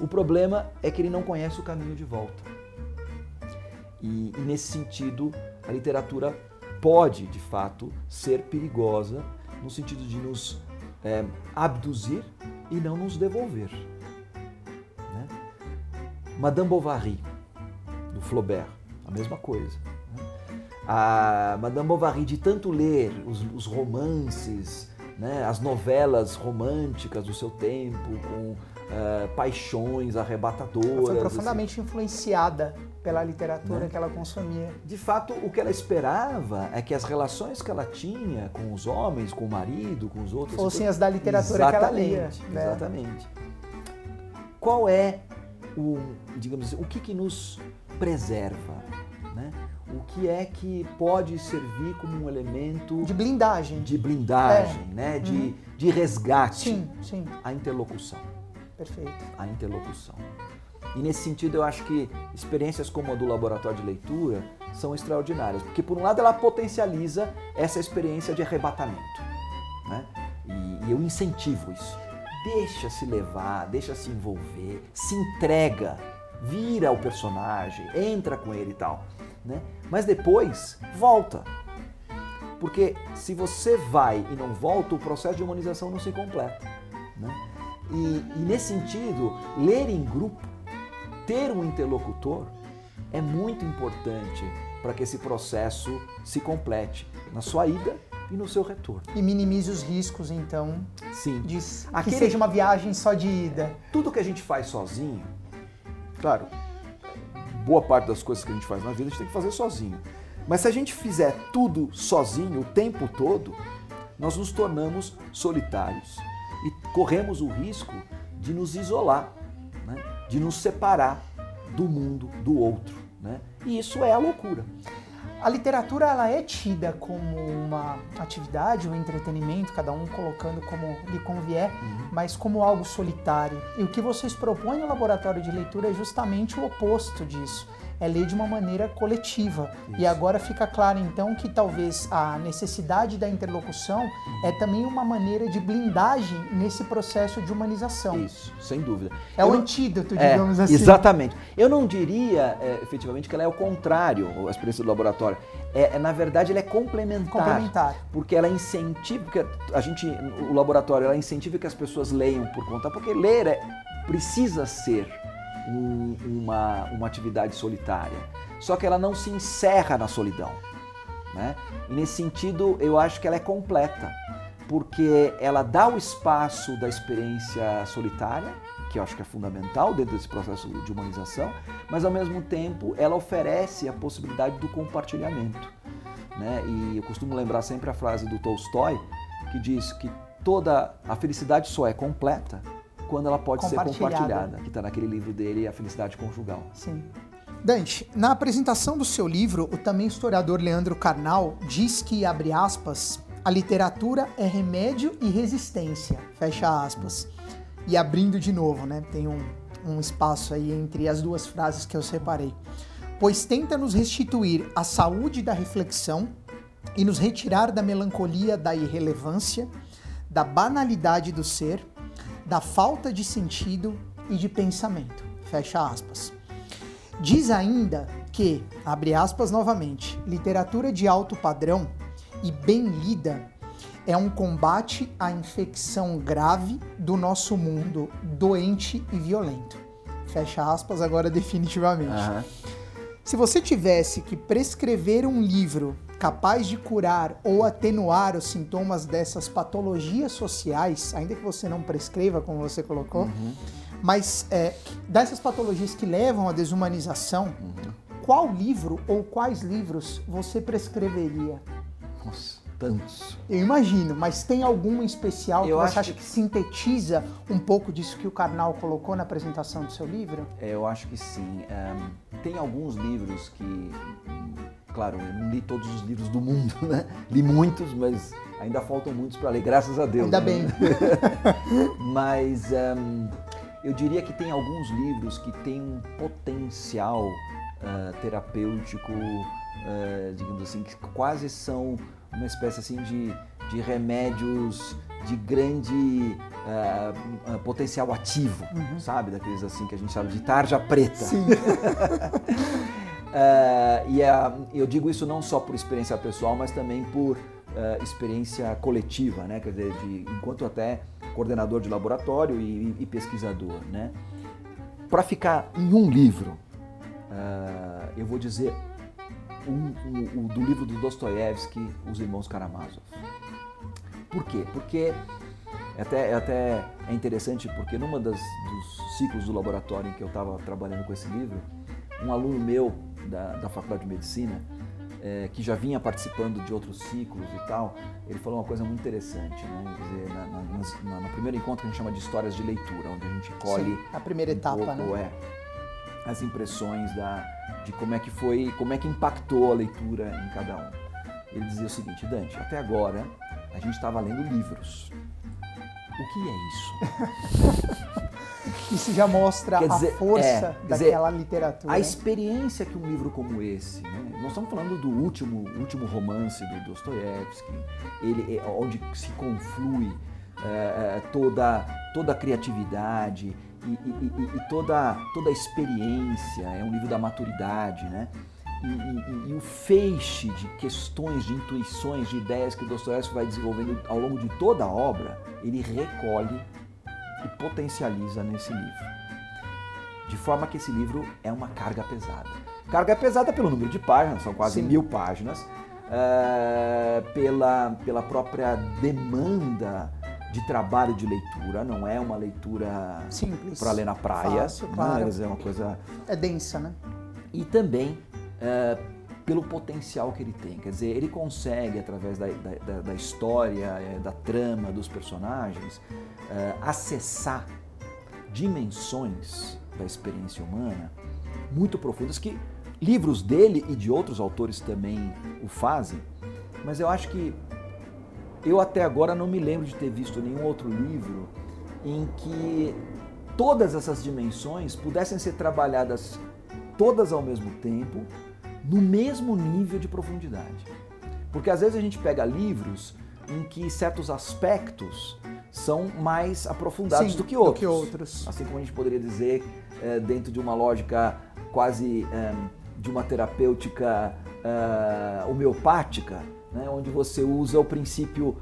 Speaker 2: O problema é que ele não conhece o caminho de volta. E, e nesse sentido, a literatura pode, de fato, ser perigosa no sentido de nos é, abduzir e não nos devolver. Madame Bovary, do Flaubert, a mesma coisa. Né? A Madame Bovary, de tanto ler os, os romances, né, as novelas românticas do seu tempo, com uh, paixões arrebatadoras. Ela
Speaker 1: foi profundamente assim. influenciada pela literatura né? que ela consumia.
Speaker 2: De fato, o que ela esperava é que as relações que ela tinha com os homens, com o marido, com os outros...
Speaker 1: Fossem as da literatura que ela lia.
Speaker 2: Né? Exatamente. Qual é o, digamos o que, que nos preserva, né? o que é que pode servir como um elemento
Speaker 1: de blindagem,
Speaker 2: de blindagem, é. né? de, uhum. de resgate,
Speaker 1: sim, sim.
Speaker 2: a interlocução.
Speaker 1: Perfeito.
Speaker 2: A interlocução. E nesse sentido eu acho que experiências como a do laboratório de leitura são extraordinárias, porque por um lado ela potencializa essa experiência de arrebatamento, né? E, e eu incentivo isso. Deixa se levar, deixa se envolver, se entrega, vira o personagem, entra com ele e tal né? Mas depois volta. Porque se você vai e não volta, o processo de humanização não se completa. Né? E, e nesse sentido, ler em grupo, ter um interlocutor, é muito importante para que esse processo se complete na sua ida e no seu retorno.
Speaker 1: E minimize os riscos, então,
Speaker 2: Sim.
Speaker 1: de Aquele... que seja uma viagem só de ida.
Speaker 2: Tudo que a gente faz sozinho, claro, boa parte das coisas que a gente faz na vida a gente tem que fazer sozinho. Mas se a gente fizer tudo sozinho o tempo todo, nós nos tornamos solitários e corremos o risco de nos isolar, né? de nos separar do mundo, do outro. Né? E isso é a loucura.
Speaker 1: A literatura ela é tida como uma atividade, um entretenimento, cada um colocando como lhe convier, uhum. mas como algo solitário. E o que vocês propõem no laboratório de leitura é justamente o oposto disso é ler de uma maneira coletiva. Isso. E agora fica claro então que talvez a necessidade da interlocução uhum. é também uma maneira de blindagem nesse processo de humanização.
Speaker 2: Isso, sem dúvida.
Speaker 1: É Eu o não... antídoto, é, digamos
Speaker 2: é,
Speaker 1: assim.
Speaker 2: Exatamente. Eu não diria é, efetivamente que ela é o contrário, a experiência do laboratório. É, é, na verdade, ela é complementar.
Speaker 1: Complementar.
Speaker 2: Porque ela incentiva, porque a gente, o laboratório, ela incentiva que as pessoas leiam por conta, porque ler é, precisa ser um, uma, uma atividade solitária. Só que ela não se encerra na solidão. Né? E nesse sentido, eu acho que ela é completa, porque ela dá o espaço da experiência solitária, que eu acho que é fundamental dentro desse processo de humanização, mas ao mesmo tempo ela oferece a possibilidade do compartilhamento. Né? E eu costumo lembrar sempre a frase do Tolstói, que diz que toda a felicidade só é completa quando ela pode ser compartilhada, que está naquele livro dele, A Felicidade Conjugal.
Speaker 1: Sim. Dante, na apresentação do seu livro, o também historiador Leandro Carnal diz que, abre aspas, a literatura é remédio e resistência, fecha aspas. E abrindo de novo, né? Tem um, um espaço aí entre as duas frases que eu separei. Pois tenta nos restituir a saúde da reflexão e nos retirar da melancolia da irrelevância, da banalidade do ser da falta de sentido e de pensamento. Fecha aspas. Diz ainda que, abre aspas novamente, literatura de alto padrão e bem lida é um combate à infecção grave do nosso mundo doente e violento. Fecha aspas agora definitivamente. Uhum. Se você tivesse que prescrever um livro capaz de curar ou atenuar os sintomas dessas patologias sociais, ainda que você não prescreva, como você colocou, uhum. mas é, dessas patologias que levam à desumanização, uhum. qual livro ou quais livros você prescreveria?
Speaker 2: Nossa, tantos.
Speaker 1: Eu imagino, mas tem algum especial que eu você acha que... que sintetiza um pouco disso que o Karnal colocou na apresentação do seu livro?
Speaker 2: É, eu acho que sim. Um, tem alguns livros que Claro, eu não li todos os livros do mundo, né? Li muitos, mas ainda faltam muitos para ler, graças a Deus.
Speaker 1: Ainda né? bem.
Speaker 2: mas um, eu diria que tem alguns livros que têm um potencial uh, terapêutico, uh, digamos assim, que quase são uma espécie assim de, de remédios de grande uh, potencial ativo, uhum. sabe? Daqueles assim que a gente chama de tarja preta.
Speaker 1: Sim.
Speaker 2: Uh, e uh, eu digo isso não só por experiência pessoal, mas também por uh, experiência coletiva, né? Quer dizer, de, enquanto até coordenador de laboratório e, e pesquisador, né? Para ficar em um livro, uh, eu vou dizer um, um, um, do livro do Dostoiévski, Os Irmãos Karamazov. Por quê? Porque é até, é até é interessante porque numa das, dos ciclos do laboratório em que eu estava trabalhando com esse livro, um aluno meu da, da faculdade de medicina, é, que já vinha participando de outros ciclos e tal, ele falou uma coisa muito interessante, né? Dizer, na, na, na, no primeiro encontro que a gente chama de histórias de leitura, onde a gente colhe Sim,
Speaker 1: a primeira um etapa,
Speaker 2: pouco,
Speaker 1: né?
Speaker 2: É, as impressões da, de como é que foi, como é que impactou a leitura em cada um. Ele dizia o seguinte, Dante, até agora a gente estava lendo livros. O que é
Speaker 1: isso? isso já mostra dizer, a força é, daquela dizer, literatura.
Speaker 2: A experiência que um livro como esse, né? nós estamos falando do último, último romance do Dostoiévski, ele, é, onde se conflui é, toda, toda a criatividade e, e, e, e, toda, toda a experiência, é um livro da maturidade, né? E, e, e, o feixe de questões, de intuições, de ideias que Dostoiévski vai desenvolvendo ao longo de toda a obra, ele recolhe e potencializa nesse livro. De forma que esse livro é uma carga pesada. Carga pesada pelo número de páginas, são quase Sim. mil páginas, é, pela, pela própria demanda de trabalho de leitura, não é uma leitura
Speaker 1: simples
Speaker 2: para ler na praia,
Speaker 1: Fácil, claro.
Speaker 2: é uma coisa
Speaker 1: é densa, né?
Speaker 2: E também é, pelo potencial que ele tem. Quer dizer, ele consegue, através da, da, da história, é, da trama, dos personagens, é, acessar dimensões da experiência humana muito profundas que livros dele e de outros autores também o fazem, mas eu acho que eu até agora não me lembro de ter visto nenhum outro livro em que todas essas dimensões pudessem ser trabalhadas todas ao mesmo tempo no mesmo nível de profundidade. Porque às vezes a gente pega livros em que certos aspectos são mais aprofundados
Speaker 1: Sim,
Speaker 2: do, que outros.
Speaker 1: do que outros.
Speaker 2: Assim como a gente poderia dizer, é, dentro de uma lógica quase é, de uma terapêutica é, homeopática, né, onde você usa o princípio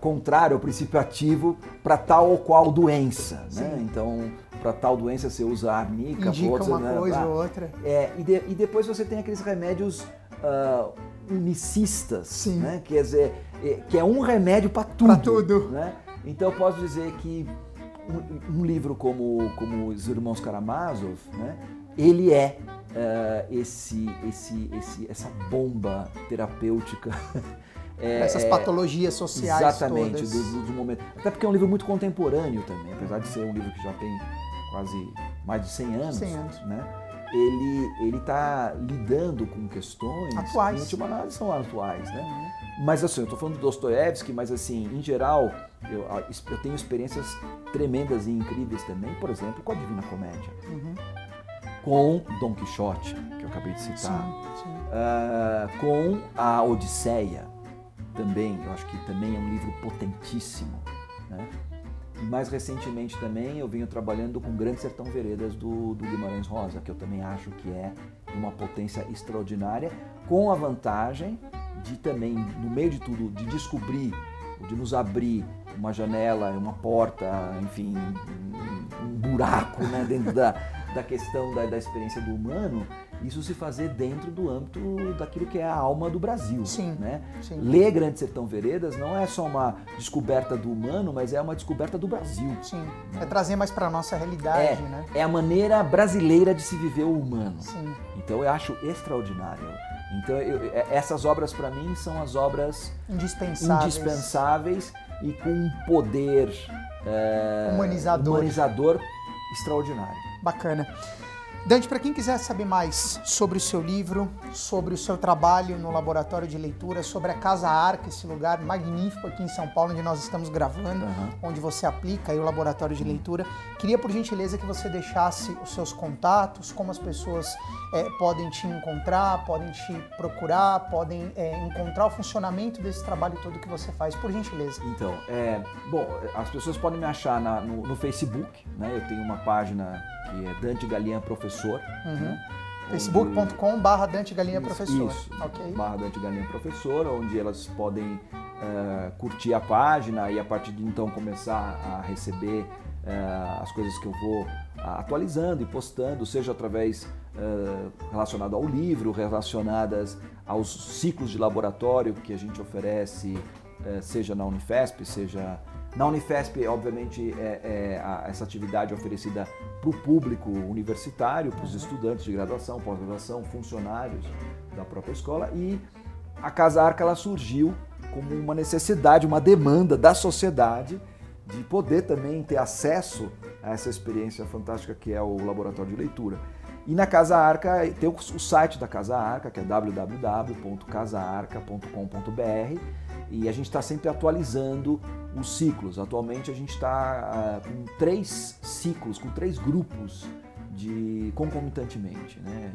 Speaker 2: contrário ao princípio ativo para tal ou qual doença. Né? Então, para tal doença você usa arnica,
Speaker 1: Indica uma né, coisa ou outra.
Speaker 2: É, e, de, e, depois você tem aqueles remédios uh, unicistas,
Speaker 1: Sim.
Speaker 2: né? Quer dizer, é, que é um remédio para tudo.
Speaker 1: tudo.
Speaker 2: Né? Então eu posso dizer que um, um, livro como, como Os Irmãos Karamazov, né? ele é uh, esse, esse, esse, essa bomba terapêutica
Speaker 1: É, essas é, patologias sociais
Speaker 2: exatamente,
Speaker 1: todas.
Speaker 2: Do, do, momento. Até porque é um livro muito contemporâneo também, apesar de ser um livro que já tem quase mais de 100 anos,
Speaker 1: 100 anos.
Speaker 2: né? Ele ele está lidando com questões
Speaker 1: atuais.
Speaker 2: que, em última análise, são atuais, né? Uhum. Mas assim, eu estou falando do Dostoiévski, mas assim, em geral, eu, eu tenho experiências tremendas e incríveis também, por exemplo, com a Divina Comédia.
Speaker 1: Uhum.
Speaker 2: Com Dom Quixote, que eu acabei de citar.
Speaker 1: Sim, sim.
Speaker 2: Uh, com a Odisseia, também, eu acho que também é um livro potentíssimo. Né? Mais recentemente também eu venho trabalhando com Grande Sertão Veredas do, do Guimarães Rosa, que eu também acho que é uma potência extraordinária, com a vantagem de também, no meio de tudo, de descobrir, de nos abrir uma janela, uma porta, enfim, um buraco né, dentro da, da questão da, da experiência do humano, isso se fazer dentro do âmbito daquilo que é a alma do Brasil.
Speaker 1: Sim,
Speaker 2: né?
Speaker 1: sim.
Speaker 2: Ler Grande Sertão Veredas não é só uma descoberta do humano, mas é uma descoberta do Brasil.
Speaker 1: Sim, né? é trazer mais para a nossa realidade.
Speaker 2: É,
Speaker 1: né?
Speaker 2: é a maneira brasileira de se viver o humano.
Speaker 1: Sim.
Speaker 2: Então eu acho extraordinário. Então eu, é, essas obras para mim são as obras
Speaker 1: indispensáveis,
Speaker 2: indispensáveis e com um poder
Speaker 1: é, humanizador.
Speaker 2: humanizador extraordinário.
Speaker 1: Bacana. Dante, para quem quiser saber mais sobre o seu livro, sobre o seu trabalho no laboratório de leitura, sobre a Casa Arca, esse lugar magnífico aqui em São Paulo, onde nós estamos gravando,
Speaker 2: uhum.
Speaker 1: onde você aplica o laboratório de leitura, queria por gentileza que você deixasse os seus contatos, como as pessoas é, podem te encontrar, podem te procurar, podem é, encontrar o funcionamento desse trabalho todo que você faz, por gentileza.
Speaker 2: Então, é, bom, as pessoas podem me achar na, no, no Facebook, né? Eu tenho uma página que é Dante Galinha Professor.
Speaker 1: Uhum. Né? facebook.com barra Dante Galinha Professor.
Speaker 2: Isso, okay. barra Dante Galinha Professor, onde elas podem uh, curtir a página e a partir de então começar a receber uh, as coisas que eu vou uh, atualizando e postando, seja através relacionado ao livro, relacionadas aos ciclos de laboratório que a gente oferece, seja na Unifesp, seja na Unifesp, obviamente, é, é a, essa atividade é oferecida para o público universitário, para os estudantes de graduação, pós-graduação, funcionários da própria escola. E a Casa Arca ela surgiu como uma necessidade, uma demanda da sociedade de poder também ter acesso a essa experiência fantástica que é o laboratório de leitura. E na Casa Arca tem o, site da Casa Arca, que é www.casaarca.com.br, e a gente está sempre atualizando os ciclos. Atualmente a gente está uh, com três ciclos, com três grupos de concomitantemente. Né?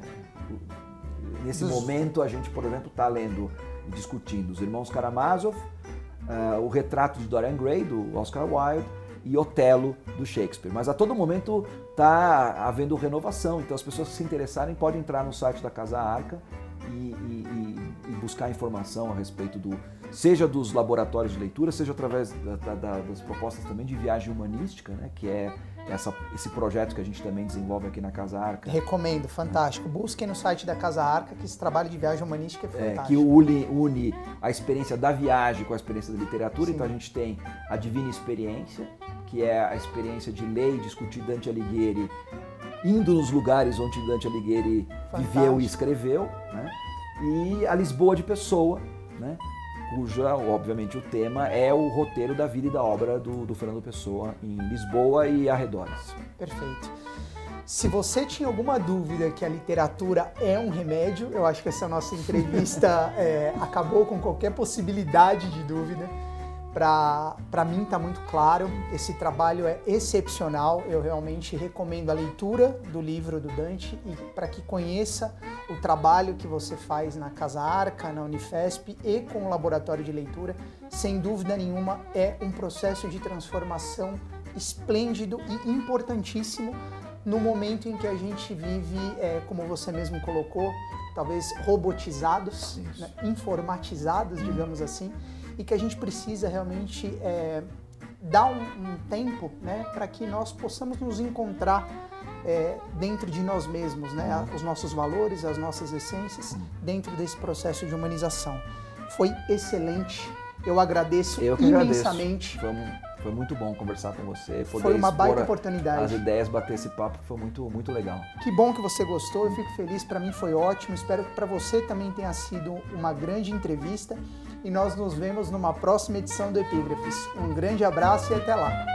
Speaker 2: Nesse Dos... momento a gente, por exemplo, está lendo e discutindo os Irmãos Karamazov, uh, o retrato de Dorian Gray, do Oscar Wilde, e Otelo, do Shakespeare. Mas a todo momento está havendo renovação, então as pessoas que se interessarem podem entrar no site da Casa Arca e, e, e buscar informação a respeito do, seja dos laboratórios de leitura, seja através da, da, das propostas também de viagem humanística, né, que é essa, esse projeto que a gente também desenvolve aqui na Casa Arca.
Speaker 1: Recomendo, fantástico. Busquem no site da Casa Arca que esse trabalho de viagem humanística é fantástico.
Speaker 2: É, que une, une a experiência da viagem com a experiência da literatura. Sim. Então a gente tem a Divina Experiência, que é a experiência de ler e discutir Dante Alighieri, indo nos lugares onde Dante Alighieri fantástico. viveu e escreveu, né? e a Lisboa de Pessoa, né? Cuja, obviamente, o tema é o roteiro da vida e da obra do, do Fernando Pessoa em Lisboa e arredores.
Speaker 1: Perfeito. Se você tinha alguma dúvida que a literatura é um remédio, eu acho que essa nossa entrevista é, acabou com qualquer possibilidade de dúvida para mim está muito claro, esse trabalho é excepcional. Eu realmente recomendo a leitura do livro do Dante e para que conheça o trabalho que você faz na Casa Arca, na Unifesp e com o laboratório de leitura. Sem dúvida nenhuma, é um processo de transformação esplêndido e importantíssimo no momento em que a gente vive, é, como você mesmo colocou, talvez robotizados, né, informatizados, digamos assim e que a gente precisa realmente é, dar um, um, tempo né, para que nós possamos nos encontrar é, dentro de nós mesmos, né, os nossos valores, as nossas essências, dentro desse processo de humanização. Foi excelente. Eu agradeço
Speaker 2: Eu
Speaker 1: imensamente.
Speaker 2: Vamos foi muito bom conversar com você.
Speaker 1: Poder foi uma baita oportunidade.
Speaker 2: As ideias, bater esse papo, foi muito, muito legal.
Speaker 1: Que bom que você gostou, eu fico feliz. Para mim foi ótimo. Espero que para você também tenha sido uma grande entrevista. E nós nos vemos numa próxima edição do Epígrafes. Um grande abraço e até lá.